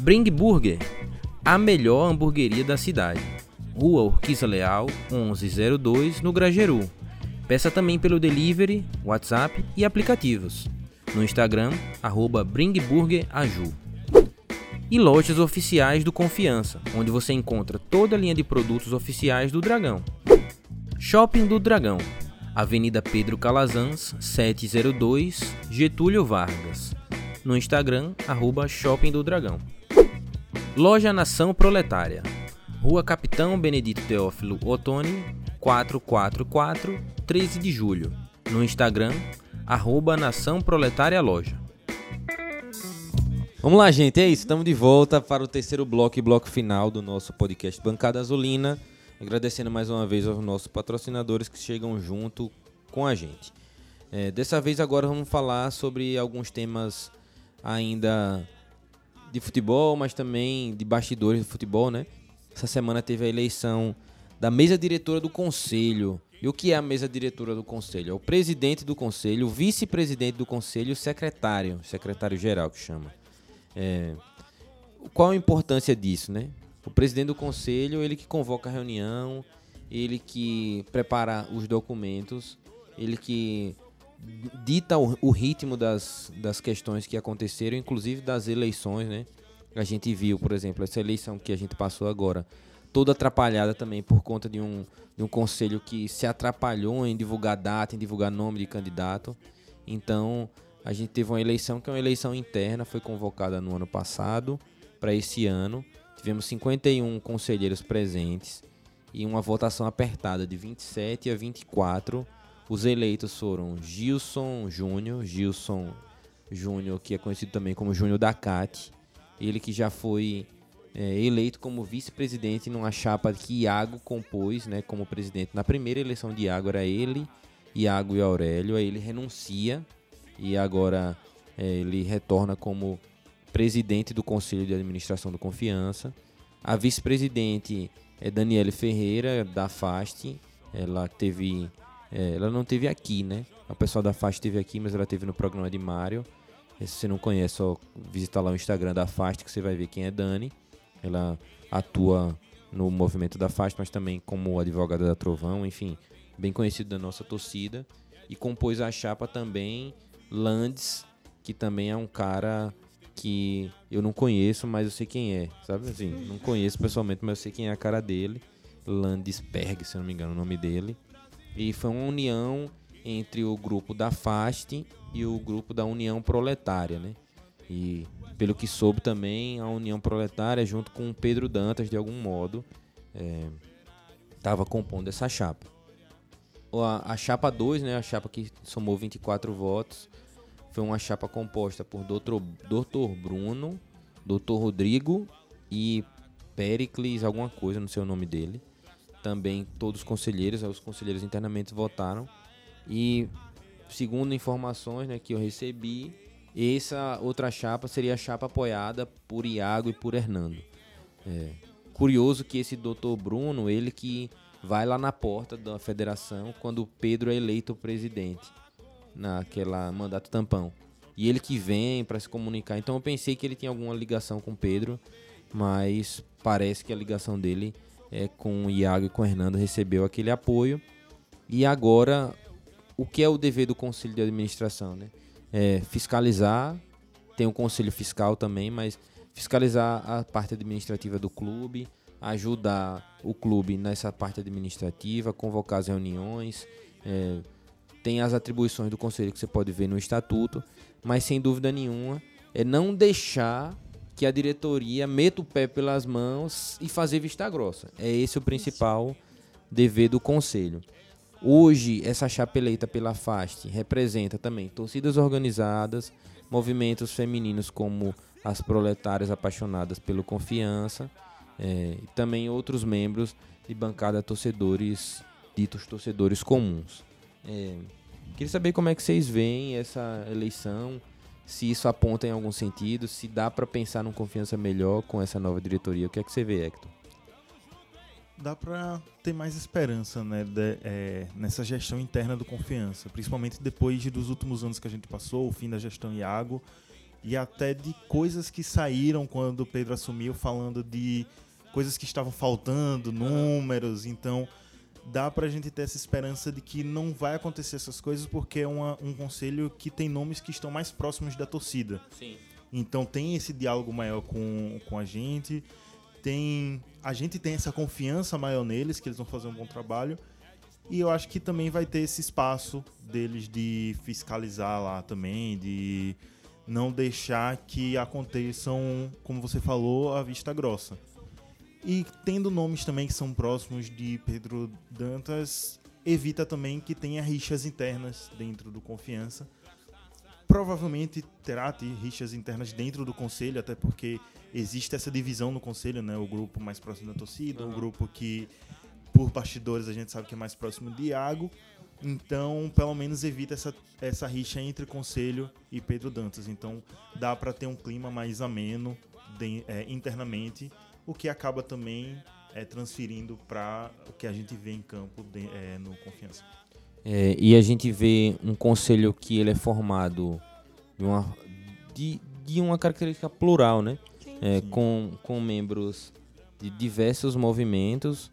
Bring Burger, a melhor hamburgueria da cidade. Rua Urquiza Leal, 1102, no Grageru. Peça também pelo delivery, WhatsApp e aplicativos. No Instagram, arroba bringburgeraju. E lojas oficiais do Confiança, onde você encontra toda a linha de produtos oficiais do Dragão. Shopping do Dragão, Avenida Pedro Calazans, 702, Getúlio Vargas. No Instagram, arroba Shopping do Dragão. Loja Nação Proletária, Rua Capitão Benedito Teófilo Otoni, 444, 13 de julho. No Instagram, arroba Nação Proletária Loja. Vamos lá, gente. É isso. Estamos de volta para o terceiro bloco e bloco final do nosso podcast Bancada Azulina. Agradecendo mais uma vez aos nossos patrocinadores que chegam junto com a gente. É, dessa vez agora vamos falar sobre alguns temas ainda de futebol, mas também de bastidores de futebol, né? Essa semana teve a eleição da mesa diretora do conselho. E o que é a mesa diretora do conselho? É o presidente do conselho, o vice-presidente do conselho o secretário, secretário-geral que chama. É, qual a importância disso, né? O presidente do conselho, ele que convoca a reunião, ele que prepara os documentos, ele que dita o, o ritmo das, das questões que aconteceram, inclusive das eleições, né? A gente viu, por exemplo, essa eleição que a gente passou agora, toda atrapalhada também por conta de um, de um conselho que se atrapalhou em divulgar data, em divulgar nome de candidato. Então, a gente teve uma eleição que é uma eleição interna, foi convocada no ano passado para esse ano. Tivemos 51 conselheiros presentes e uma votação apertada de 27 a 24. Os eleitos foram Gilson Júnior, Gilson Júnior, que é conhecido também como Júnior da CAT, ele que já foi é, eleito como vice-presidente numa chapa que Iago compôs né, como presidente. Na primeira eleição de Iago era ele, Iago e Aurélio, aí ele renuncia e agora é, ele retorna como presidente do Conselho de Administração do Confiança. A vice-presidente é Daniele Ferreira, da FAST. Ela teve. É, ela não teve aqui, né? O pessoal da FAST teve aqui, mas ela teve no programa de Mário. Se você não conhece, só visita lá o Instagram da FAST que você vai ver quem é Dani. Ela atua no movimento da FAST, mas também como advogada da Trovão, enfim, bem conhecido da nossa torcida. E compôs a chapa também Landes, que também é um cara que eu não conheço, mas eu sei quem é, sabe? Assim, não conheço pessoalmente, mas eu sei quem é a cara dele. Landesberg, se não me engano, o nome dele. E foi uma união entre o grupo da FAST e o grupo da União Proletária, né? E pelo que soube também, a União Proletária, junto com o Pedro Dantas, de algum modo, estava é, compondo essa chapa. A, a chapa 2, né, a chapa que somou 24 votos, foi uma chapa composta por Dr. Dr. Bruno, Dr. Rodrigo e Pericles, alguma coisa, não sei o nome dele. Também todos os conselheiros, os conselheiros internamente votaram. E segundo informações né, que eu recebi, essa outra chapa seria a chapa apoiada por Iago e por Hernando. É, curioso que esse doutor Bruno, ele que vai lá na porta da federação quando Pedro é eleito presidente naquela mandato tampão. E ele que vem para se comunicar. Então eu pensei que ele tinha alguma ligação com Pedro, mas parece que a ligação dele é com o Iago e com o Hernando recebeu aquele apoio. E agora, o que é o dever do conselho de administração, né? É fiscalizar, tem o conselho fiscal também, mas fiscalizar a parte administrativa do clube, ajudar o clube nessa parte administrativa, convocar as reuniões, é, tem as atribuições do conselho que você pode ver no estatuto, mas sem dúvida nenhuma é não deixar que a diretoria meta o pé pelas mãos e fazer vista grossa. É esse o principal dever do conselho. Hoje, essa chapa eleita pela FAST representa também torcidas organizadas, movimentos femininos como as proletárias apaixonadas pelo Confiança, é, e também outros membros de bancada torcedores, ditos torcedores comuns. É, queria saber como é que vocês veem essa eleição, se isso aponta em algum sentido, se dá para pensar num confiança melhor com essa nova diretoria. O que é que você vê, Hector? Dá para ter mais esperança né, de, é, nessa gestão interna do confiança, principalmente depois dos últimos anos que a gente passou, o fim da gestão Iago e até de coisas que saíram quando o Pedro assumiu, falando de coisas que estavam faltando, números. Então, dá pra gente ter essa esperança de que não vai acontecer essas coisas porque é uma, um conselho que tem nomes que estão mais próximos da torcida. Sim. Então tem esse diálogo maior com, com a gente, tem a gente tem essa confiança maior neles que eles vão fazer um bom trabalho e eu acho que também vai ter esse espaço deles de fiscalizar lá também, de não deixar que aconteçam, como você falou, a vista grossa. E tendo nomes também que são próximos de Pedro Dantas, evita também que tenha rixas internas dentro do Confiança. Provavelmente terá rixas internas dentro do conselho, até porque existe essa divisão no conselho, né? O grupo mais próximo da torcida, uhum. o grupo que, por bastidores, a gente sabe que é mais próximo de Iago. Então, pelo menos evita essa, essa rixa entre Conselho e Pedro Dantas. Então, dá para ter um clima mais ameno de, é, internamente, o que acaba também é, transferindo para o que a gente vê em campo de, é, no Confiança. É, e a gente vê um conselho que ele é formado de uma, de, de uma característica plural, né? É, com, com membros de diversos movimentos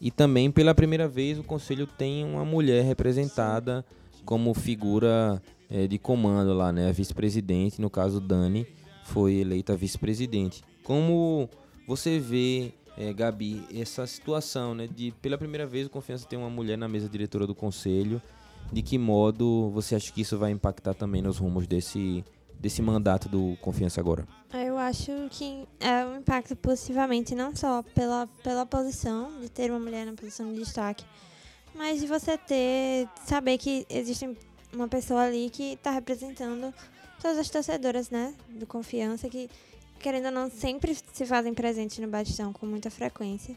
e também pela primeira vez o conselho tem uma mulher representada como figura é, de comando lá, né? A vice-presidente, no caso Dani, foi eleita vice-presidente. Como você vê, é, Gabi, essa situação, né? De pela primeira vez o Confiança tem uma mulher na mesa diretora do conselho. De que modo você acha que isso vai impactar também nos rumos desse desse mandato do Confiança agora? Eu acho que é um impacto positivamente não só pela, pela posição, de ter uma mulher na posição de destaque, mas de você ter, saber que existe uma pessoa ali que está representando todas as torcedoras, né, do Confiança, que, querendo ou não, sempre se fazem presentes no Batistão com muita frequência.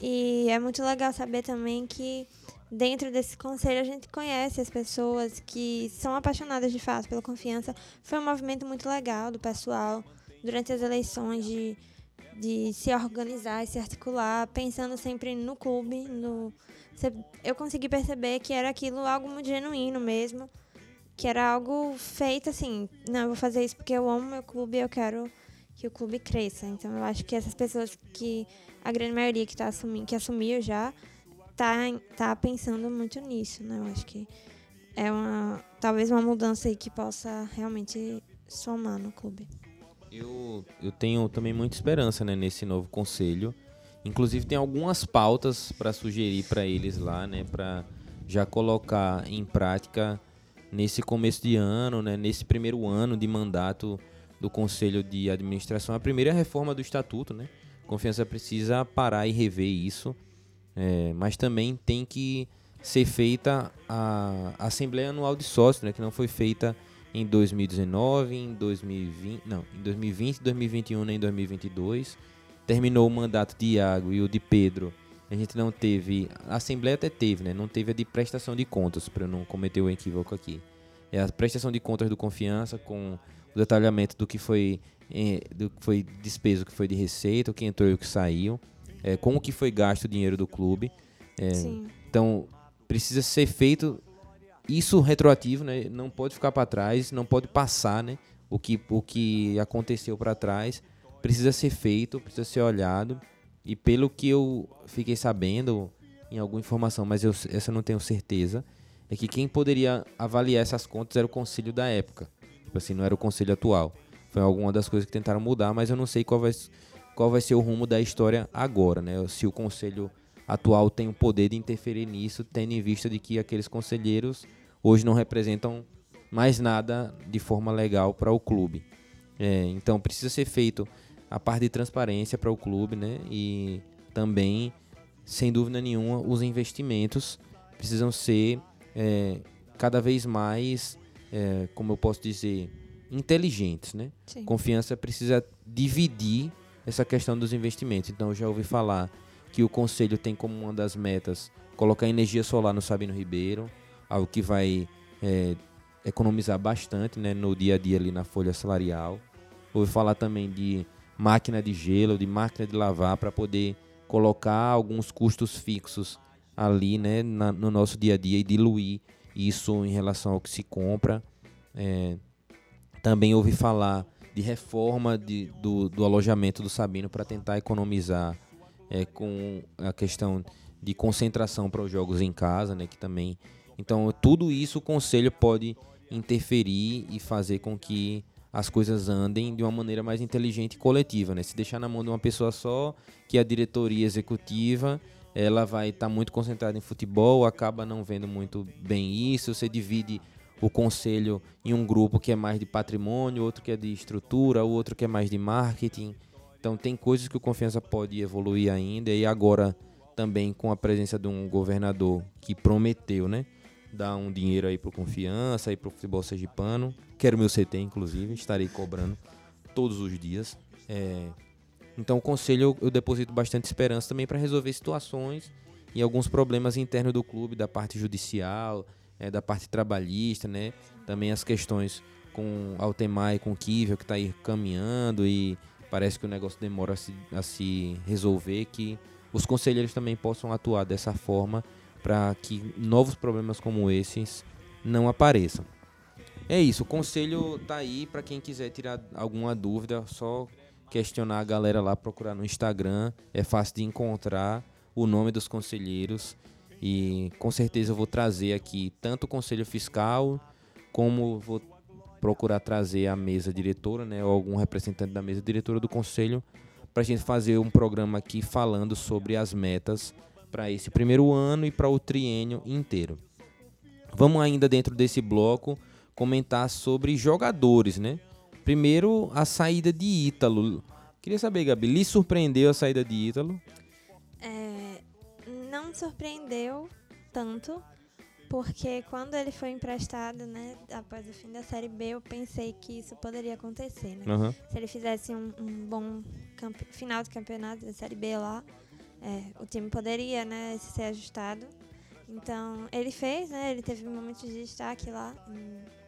E é muito legal saber também que dentro desse conselho a gente conhece as pessoas que são apaixonadas de fato pela confiança. Foi um movimento muito legal do pessoal durante as eleições de, de se organizar e se articular, pensando sempre no clube. No, eu consegui perceber que era aquilo algo muito genuíno mesmo, que era algo feito assim, não, eu vou fazer isso porque eu amo meu clube eu quero que o clube cresça. Então eu acho que essas pessoas que a grande maioria que tá assumindo, que assumiu já tá, tá pensando muito nisso, né? Eu acho que é uma talvez uma mudança aí que possa realmente somar no clube. Eu, eu tenho também muita esperança né, nesse novo conselho. Inclusive tem algumas pautas para sugerir para eles lá, né, para já colocar em prática nesse começo de ano, né, nesse primeiro ano de mandato do Conselho de Administração. A primeira é a reforma do estatuto, né? Confiança precisa parar e rever isso é, mas também tem que ser feita a Assembleia Anual de Sócios, né, que não foi feita em 2019, em 2020, não, em 2020, 2021 nem 2022. Terminou o mandato de Iago e o de Pedro. A gente não teve, a Assembleia até teve, né? Não teve a de prestação de contas, para eu não cometer o equívoco aqui. É a prestação de contas do Confiança com o detalhamento do que foi, é, do que foi despesa, o que foi de receita, o que entrou e o que saiu é, como que foi gasto o dinheiro do clube. É, então, precisa ser feito isso retroativo, né? Não pode ficar para trás, não pode passar, né? O que, o que aconteceu para trás precisa ser feito, precisa ser olhado. E pelo que eu fiquei sabendo em alguma informação, mas eu, essa eu não tenho certeza, é que quem poderia avaliar essas contas era o conselho da época. Tipo assim, não era o conselho atual. Foi alguma das coisas que tentaram mudar, mas eu não sei qual vai qual vai ser o rumo da história agora, né? Se o conselho atual tem o poder de interferir nisso, tendo em vista de que aqueles conselheiros hoje não representam mais nada de forma legal para o clube. É, então precisa ser feito a parte de transparência para o clube, né? E também, sem dúvida nenhuma, os investimentos precisam ser é, cada vez mais, é, como eu posso dizer, inteligentes, né? Sim. Confiança precisa dividir essa questão dos investimentos. Então, eu já ouvi falar que o conselho tem como uma das metas colocar energia solar no Sabino Ribeiro, algo que vai é, economizar bastante né, no dia a dia ali na folha salarial. Ouvi falar também de máquina de gelo, de máquina de lavar para poder colocar alguns custos fixos ali né, na, no nosso dia a dia e diluir isso em relação ao que se compra. É, também ouvi falar de reforma de, do, do alojamento do Sabino para tentar economizar é, com a questão de concentração para os jogos em casa, né, que também então tudo isso o conselho pode interferir e fazer com que as coisas andem de uma maneira mais inteligente e coletiva, né? Se deixar na mão de uma pessoa só, que é a diretoria executiva, ela vai estar tá muito concentrada em futebol, acaba não vendo muito bem isso, você divide o conselho em um grupo que é mais de patrimônio, outro que é de estrutura, o outro que é mais de marketing. Então tem coisas que o Confiança pode evoluir ainda e agora também com a presença de um governador que prometeu, né, dar um dinheiro aí pro Confiança, aí pro futebol sergipano. Quero meu CT, inclusive, estarei cobrando todos os dias. É, então, o conselho eu, deposito bastante esperança também para resolver situações e alguns problemas internos do clube, da parte judicial, é, da parte trabalhista, né? Também as questões com Altemar e com Kivel, que está aí caminhando e parece que o negócio demora a se, a se resolver, que os conselheiros também possam atuar dessa forma para que novos problemas como esses não apareçam. É isso, o conselho tá aí para quem quiser tirar alguma dúvida, só questionar a galera lá, procurar no Instagram, é fácil de encontrar o nome dos conselheiros e com certeza eu vou trazer aqui tanto o conselho fiscal como vou procurar trazer a mesa diretora, né, ou algum representante da mesa diretora do conselho para a gente fazer um programa aqui falando sobre as metas para esse primeiro ano e para o triênio inteiro. Vamos ainda dentro desse bloco comentar sobre jogadores, né? Primeiro, a saída de Ítalo. Queria saber, Gabi, lhe surpreendeu a saída de Ítalo? É, não me surpreendeu tanto, porque quando ele foi emprestado, né, após o fim da Série B, eu pensei que isso poderia acontecer, né? Uhum. Se ele fizesse um, um bom final de campeonato da Série B lá, é, o time poderia, né, ser ajustado. Então, ele fez, né, ele teve momentos de destaque lá em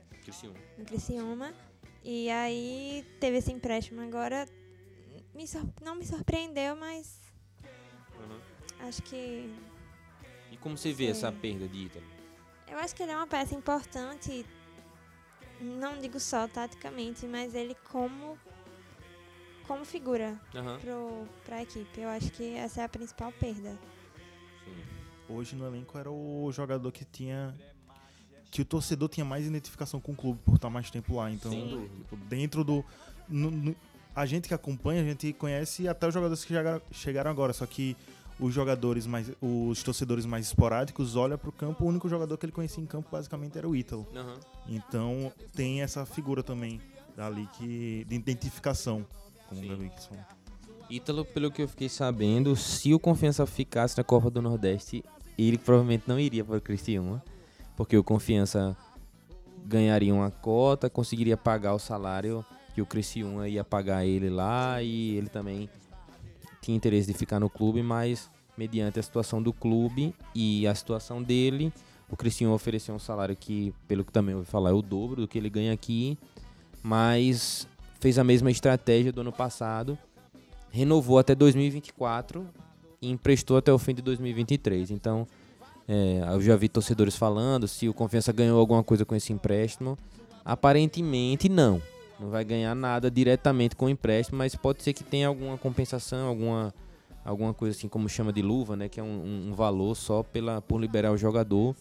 no Criciúma. E aí teve esse empréstimo agora. Me não me surpreendeu, mas acho que. E como você vê essa perda de Ítalo? Eu acho que ele é uma peça importante, não digo só taticamente, mas ele como. como figura Aham. pro, pra equipe. Eu acho que essa é a principal perda. Hoje no elenco era o jogador que tinha. Que o torcedor tinha mais identificação com o clube por estar mais tempo lá. Então, Sem dúvida. tipo, dentro do. no- no- a gente que acompanha, a gente conhece até os jogadores que chegaram, chegaram agora. Só que os jogadores mais. Os torcedores mais esporádicos olham pro campo, o único jogador que ele conhecia em campo basicamente era o Ítalo. Aham. Então tem essa figura também ali que. de identificação. Como Sim. o Gabi. Ítalo, pelo que eu fiquei sabendo, se o Confiança ficasse na Copa do Nordeste, ele provavelmente não iria para o Criciúma, porque o Confiança ganharia uma cota, conseguiria pagar o salário que o Criciúma ia pagar ele lá e ele também tinha interesse de ficar no clube, mas mediante a situação do clube e a situação dele, o Criciúma ofereceu um salário que, pelo que também ouvi falar, é o dobro do que ele ganha aqui, mas fez a mesma estratégia do ano passado, renovou até 2024 e emprestou até o fim de 2023. Então, é, eu já vi torcedores falando se o Confiança ganhou alguma coisa com esse empréstimo. Aparentemente, não. Não vai ganhar nada diretamente com o empréstimo, mas pode ser que tenha alguma compensação, alguma, alguma coisa assim como chama de luva, né? Que é um, um- valor só pela, por liberar o jogador.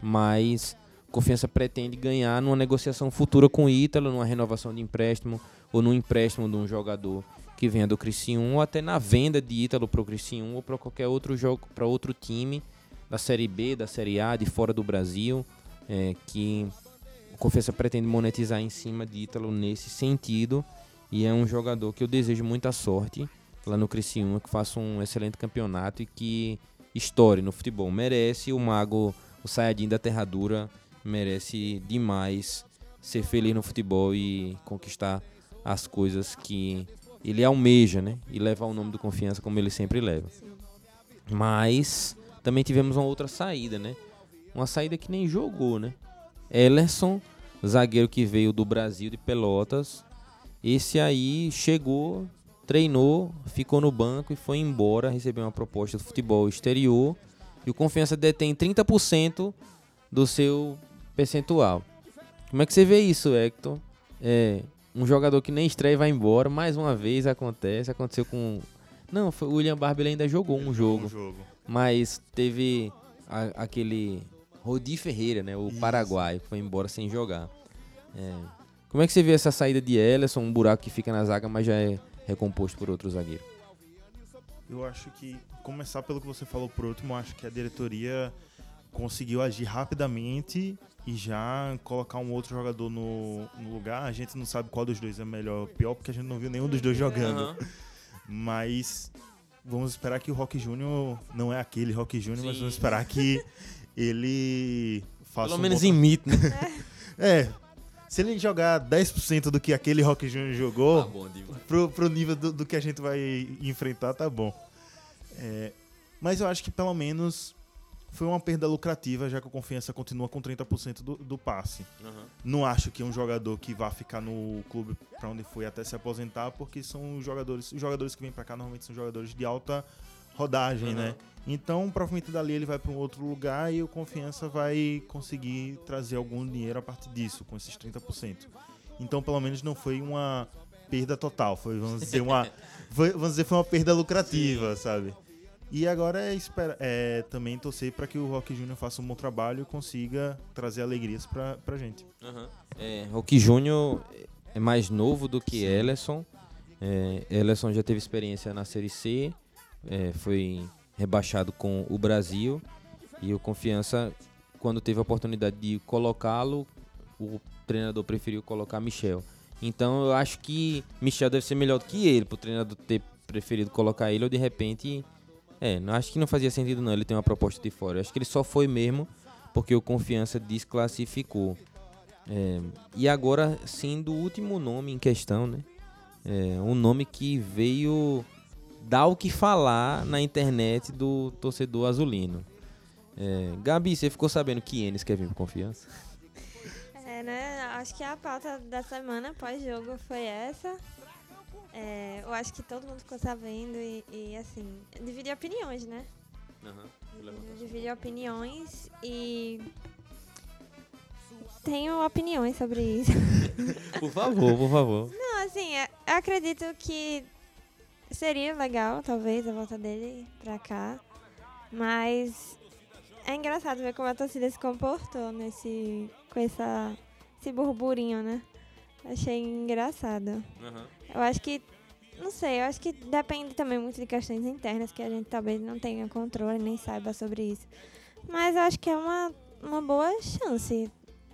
Mas Confiança pretende ganhar numa negociação futura com o Ítalo, numa renovação de empréstimo ou num empréstimo de um jogador que venha do Criciúma ou até na venda de Ítalo para o Criciúma ou para qualquer outro jogo, para outro time da Série B, da Série A, de fora do Brasil, é, que o Confiança pretende monetizar em cima de Ítalo nesse sentido e é um jogador que eu desejo muita sorte lá no Criciúma, que faça um excelente campeonato e que estoure no futebol. Merece o mago, o Sayajin da Terra Dura, merece demais ser feliz no futebol e conquistar as coisas que ele almeja, né? E levar o nome do Confiança como ele sempre leva. Mas também tivemos uma outra saída, né? Uma saída que nem jogou, né? Ellerson, zagueiro que veio do Brasil de Pelotas. Esse aí chegou, treinou, ficou no banco e foi embora, recebeu uma proposta do futebol exterior. E o Confiança detém 30% do seu percentual. Como é que você vê isso, Hector? É, um jogador que nem estreia e vai embora, mais uma vez acontece, aconteceu com... Não, foi, o William Barbie ele ainda jogou um jogo, Um jogo. Mas teve a- aquele Rodi Ferreira, né, o Isso. paraguaio, que foi embora sem jogar. É, como é que você vê essa saída de Ellison, um buraco que fica na zaga, mas já é recomposto por outro zagueiro? Eu acho que, começar pelo que você falou por último, eu acho que a diretoria conseguiu agir rapidamente e já colocar um outro jogador no, no lugar. A gente não sabe qual dos dois é melhor ou pior, porque a gente não viu nenhum dos dois jogando. Aham. Mas vamos esperar que o Rock Júnior não é aquele Rock Júnior, mas vamos esperar que ele faça Pelo um menos bom imite, né? É. Se ele jogar 10% do que aquele Rock Jr. jogou, Tá bom pro, pro nível do, do que a gente vai enfrentar, tá bom. É, mas eu acho que pelo menos foi uma perda lucrativa, já que o Confiança continua com 30% do, do passe. Não acho que é um jogador que vá ficar no clube pra onde foi até se aposentar, porque são jogadores, os jogadores que vêm pra cá normalmente são jogadores de alta rodagem, Uhum. né? Então, provavelmente dali ele vai pra um outro lugar e o Confiança vai conseguir trazer algum dinheiro a partir disso, com esses 30%. Então, pelo menos não foi uma perda total, foi, vamos dizer, uma foi, vamos dizer, foi uma perda lucrativa, sabe? E agora é, espera, é também torcer para que o Rock Júnior faça um bom trabalho e consiga trazer alegrias pra, pra gente. É, Roque Júnior é mais novo do que Ellerson. É, Ellerson já teve experiência na Série C, é, foi rebaixado com o Brasil e o Confiança, quando teve a oportunidade de colocá-lo, o treinador preferiu colocar Michel. Então eu acho que Michel deve ser melhor do que ele, pro treinador ter preferido colocar ele ou de repente. É, não acho que não fazia sentido não ele ter uma proposta de fora. Acho que ele só foi mesmo porque o Confiança desclassificou. É, e agora, sendo o último nome em questão, né? É, um nome que veio dar o que falar na internet do torcedor azulino. É, Gabi, você ficou sabendo que Enes quer vir pro confiança? É, né? Acho que a pauta da semana pós-jogo foi essa. É, eu acho que todo mundo ficou sabendo e, e, assim, divide opiniões, né? Divide opiniões e. Tenho opiniões sobre isso. Por favor, por favor. Não, assim, é- eu acredito que seria legal, talvez, a volta dele pra cá. Mas é engraçado ver como a torcida se comportou nesse. com essa, esse burburinho, né? Achei engraçado. Eu acho que. Não sei, eu acho que depende também muito de questões internas que a gente talvez não tenha controle nem saiba sobre isso. Mas eu acho que é uma, uma boa chance.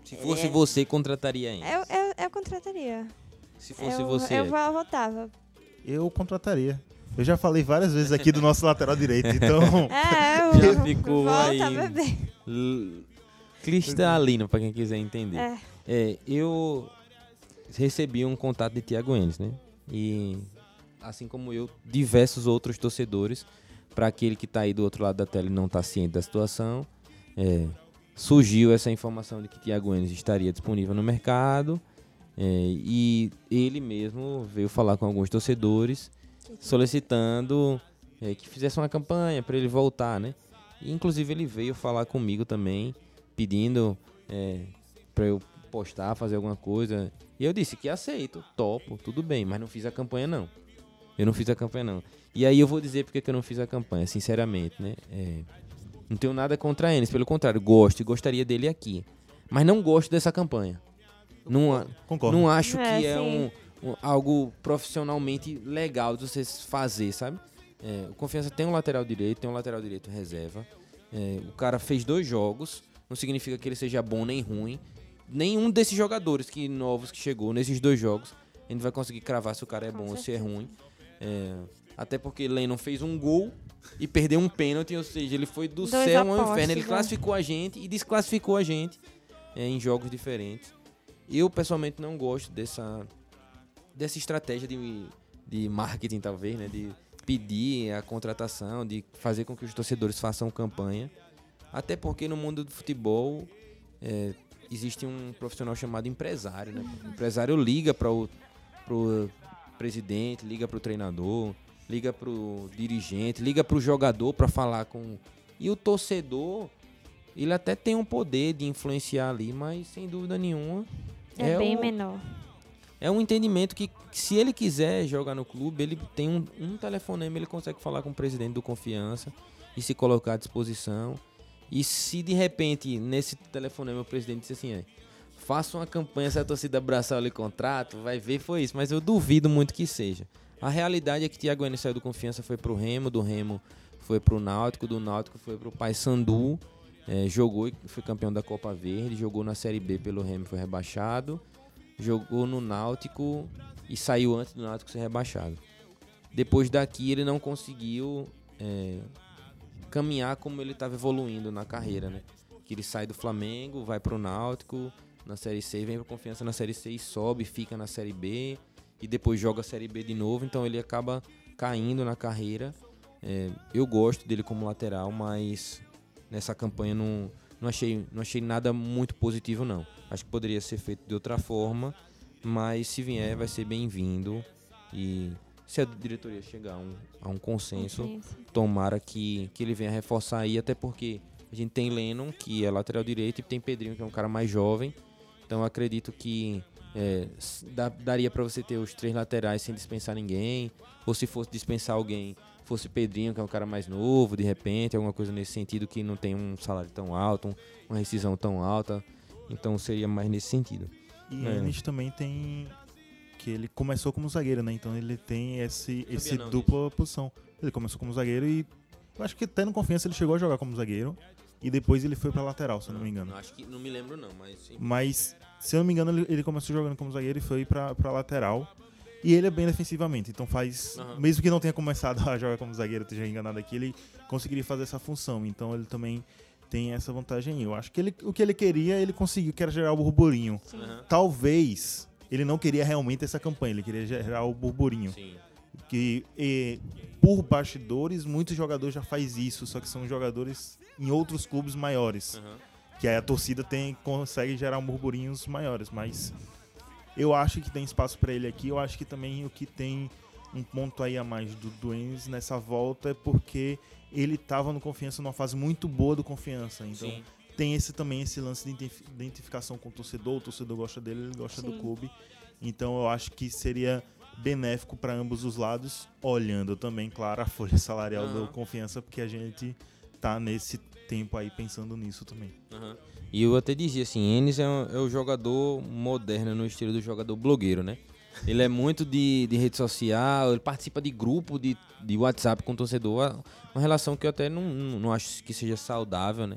Se fosse É. você, contrataria Enes. Eu, eu, eu contrataria. Se fosse eu, você. eu vo- votava. Eu contrataria. Eu já falei várias vezes aqui do nosso lateral direito, então É, eu Já ficou volta, aí. bebê. Cristalino, pra quem quiser entender. É. É, eu recebi um contato de Thiago Enes, né? E assim como eu, diversos outros torcedores, para aquele que tá aí do outro lado da tela e não tá ciente da situação, é, surgiu essa informação de que Thiago Enes estaria disponível no mercado. é, e ele mesmo veio falar com alguns torcedores solicitando é, que fizesse uma campanha para ele voltar, né? E, inclusive ele veio falar comigo também, pedindo é, para eu postar, fazer alguma coisa. E eu disse que aceito, topo, tudo bem, mas não fiz a campanha não. Eu não fiz a campanha não. E aí eu vou dizer porque que eu não fiz a campanha, sinceramente, né? É, não tenho nada contra eles, pelo contrário, gosto e gostaria dele aqui. Mas não gosto dessa campanha. Não, concordo. não acho É, que é um, um- algo profissionalmente legal de você fazer, sabe? É, o Confiança tem um lateral direito, tem um lateral direito reserva. É, o cara fez dois jogos, não significa que ele seja bom nem ruim. Nenhum desses jogadores que novos que chegou nesses dois jogos, a gente vai conseguir cravar se o cara é Com bom ou se é ruim. É, até porque Lennon fez um gol e perdeu um pênalti, ou seja, ele foi do Dois céu ao inferno. Ele né? classificou a gente e desclassificou a gente é, em jogos diferentes. Eu, pessoalmente, não gosto dessa, dessa estratégia de, de marketing, talvez, né? De pedir a contratação, de fazer com que os torcedores façam campanha. Até porque no mundo do futebol é, existe um profissional chamado empresário, né? O empresário liga para o pro presidente, liga para o treinador, liga para o dirigente, liga para o jogador para falar com... E o torcedor, ele até tem um poder de influenciar ali, mas sem dúvida nenhuma... É, bem o- menor. é um entendimento que, se ele quiser jogar no clube, ele tem um, um telefonema, ele consegue falar com o presidente do Confiança e se colocar à disposição. E se de repente, nesse telefonema, o presidente disse assim: faça uma campanha, se a torcida abraçar o contrato, vai ver, foi isso. Mas eu duvido muito que seja. A realidade é que Thiago Enes saiu do Confiança, foi pro Remo, do Remo foi pro Náutico, do Náutico foi pro Paysandu, é, jogou e foi campeão da Copa Verde, jogou na Série B pelo Remo, foi rebaixado jogou no Náutico e saiu antes do Náutico ser rebaixado. Depois daqui ele não conseguiu é, caminhar como ele estava evoluindo na carreira, né? Que ele sai do Flamengo, vai pro Náutico na Série C, vem pro Confiança na Série C e sobe, fica na Série B e depois joga a Série B de novo, então ele acaba caindo na carreira. É, eu gosto dele como lateral, mas nessa campanha não, não, achei, não achei nada muito positivo, não. Acho que poderia ser feito de outra forma, mas se vier, vai ser bem-vindo. E se a diretoria chegar a um, a um consenso, Consenso. tomara que, que ele venha reforçar aí, até porque a gente tem Lennon, que é lateral direito, e tem Pedrinho, que é um cara mais jovem. Então eu acredito que é, dá- daria para você ter os três laterais sem dispensar ninguém. Ou se fosse dispensar alguém, fosse Pedrinho, que é um cara mais novo, de repente, alguma coisa nesse sentido que não tem um salário tão alto, um- uma rescisão tão alta. Então seria mais nesse sentido. E É. Enes também tem. Que ele começou como zagueiro, né? Então ele tem esse, esse não dupla posição. Ele começou como zagueiro e. Eu acho que até no confiança ele chegou a jogar como zagueiro. E depois ele foi pra lateral, se eu não me engano. acho que não me lembro não, mas sim. Mas, se eu não me engano, ele, ele começou jogando como zagueiro e foi pra, pra lateral. E ele é bem defensivamente, então faz. Aham. Mesmo que não tenha começado a jogar como zagueiro, esteja enganado aqui, ele conseguiria fazer essa função. Então ele também tem essa vantagem aí. Eu acho que ele, o que ele queria, ele conseguiu, que era gerar o burburinho. Aham. Talvez ele não queria realmente essa campanha, ele queria gerar o burburinho. Sim. Que e, por bastidores, muitos jogadores já faz isso, só que são jogadores em outros clubes maiores. Aham. Que aí a torcida tem, consegue gerar burburinhos maiores, mas eu acho que tem espaço pra ele aqui. Eu acho que também o que tem um ponto aí a mais do Duenes nessa volta é porque ele tava no confiança numa fase muito boa do confiança. Então Sim. Tem esse também esse lance de identif- identificação com o torcedor, o torcedor gosta dele, ele gosta do Sim. clube. Então eu acho que seria benéfico para ambos os lados, olhando também, claro, a folha salarial Aham. do confiança, porque a gente tá nesse tempo aí pensando nisso também. Aham. E eu até dizia assim, Enes é, um- é o jogador moderno no estilo do jogador blogueiro, né? Ele é muito de, de rede social, ele participa de grupo de, de WhatsApp com o torcedor, uma relação que eu até não, não acho que seja saudável, né?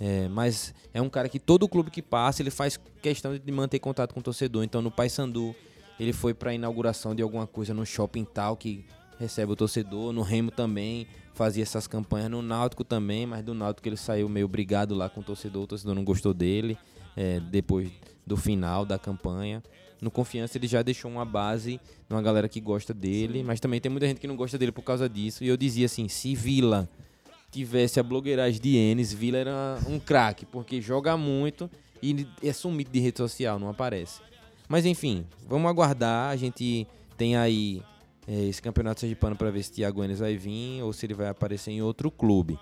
É, mas é um cara que todo clube que passa, ele faz questão de manter contato com o torcedor. Então no Paysandu, ele foi pra inauguração de alguma coisa no shopping tal que recebe o torcedor, no Remo também, fazia essas campanhas no Náutico também, mas do Náutico ele saiu meio brigado lá com o torcedor, o torcedor não gostou dele, é, depois do final da campanha. No Confiança ele já deixou uma base, uma galera que gosta dele, mas também tem muita gente que não gosta dele por causa disso. E eu dizia assim, se Vila tivesse a blogueiragem de Enes, Vila era um craque, porque joga muito e é sumido de rede social, não aparece. Mas enfim, vamos aguardar, a gente tem aí é, esse campeonato sergipano para ver se Thiago Enes vai vir ou se ele vai aparecer em outro clube.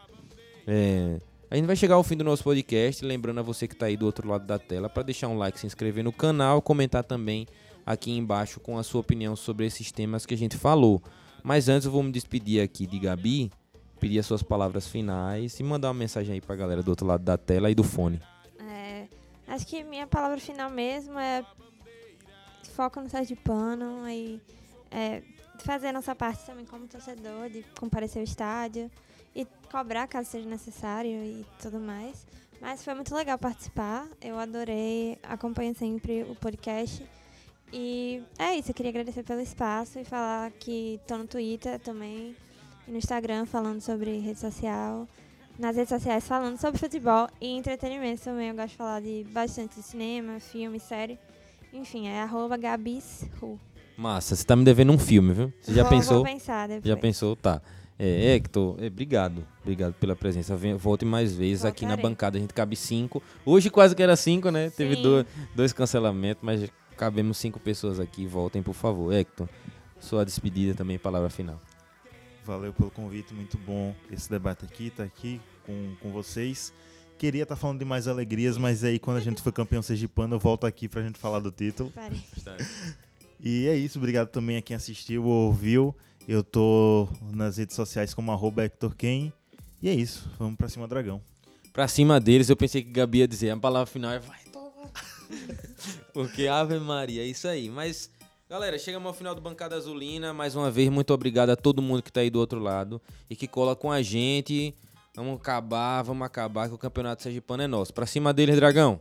É, a gente vai chegar ao fim do nosso podcast, lembrando a você que está aí do outro lado da tela para deixar um like, se inscrever no canal, comentar também aqui embaixo com a sua opinião sobre esses temas que a gente falou. Mas antes eu vou me despedir aqui de Gabi, pedir as suas palavras finais e mandar uma mensagem aí pra galera do outro lado da tela e do fone. É, acho que minha palavra final mesmo é foco no Sergipano e é, fazer a nossa parte também como torcedor, de comparecer ao estádio e cobrar caso seja necessário e tudo mais. Mas foi muito legal participar, eu adorei, acompanho sempre o podcast. E é isso, eu queria agradecer pelo espaço e falar que tô no Twitter também e no Instagram falando sobre rede social nas redes sociais falando sobre futebol e entretenimento também. Eu gosto de falar de bastante de cinema, filme, série. Enfim, é arroba gabisru. Massa, você tá me devendo um filme, viu? Você já Vou- pensou? Vou pensar depois. Já pensou? Tá. É, Hector, é, obrigado. Obrigado pela presença. Venha- Volte mais vezes aqui na Voltarei. bancada. A gente cabe cinco. Hoje quase que era cinco, né? Teve Sim. dois, dois cancelamentos, mas cabemos cinco pessoas aqui. Voltem, por favor. Hector, sua despedida também, palavra final. Valeu pelo convite, muito bom esse debate aqui, tá aqui com, com vocês. Queria estar falando de mais alegrias, mas aí quando a gente for campeão sergipano, eu volto aqui pra gente falar do título. E é isso, obrigado também a quem assistiu ou ouviu. Eu tô nas redes sociais como arroba Hector Ken. E é isso, vamos pra cima, Dragão. Pra cima deles, eu pensei que Gabi ia dizer a palavra final é vai tomar. Porque Ave Maria, é isso aí. Mas, galera, chegamos ao final do Bancada Azulina. Mais uma vez, muito obrigado a todo mundo que tá aí do outro lado e que cola com a gente. Vamos acabar, vamos acabar que o campeonato sergipano é nosso. Pra cima deles, Dragão.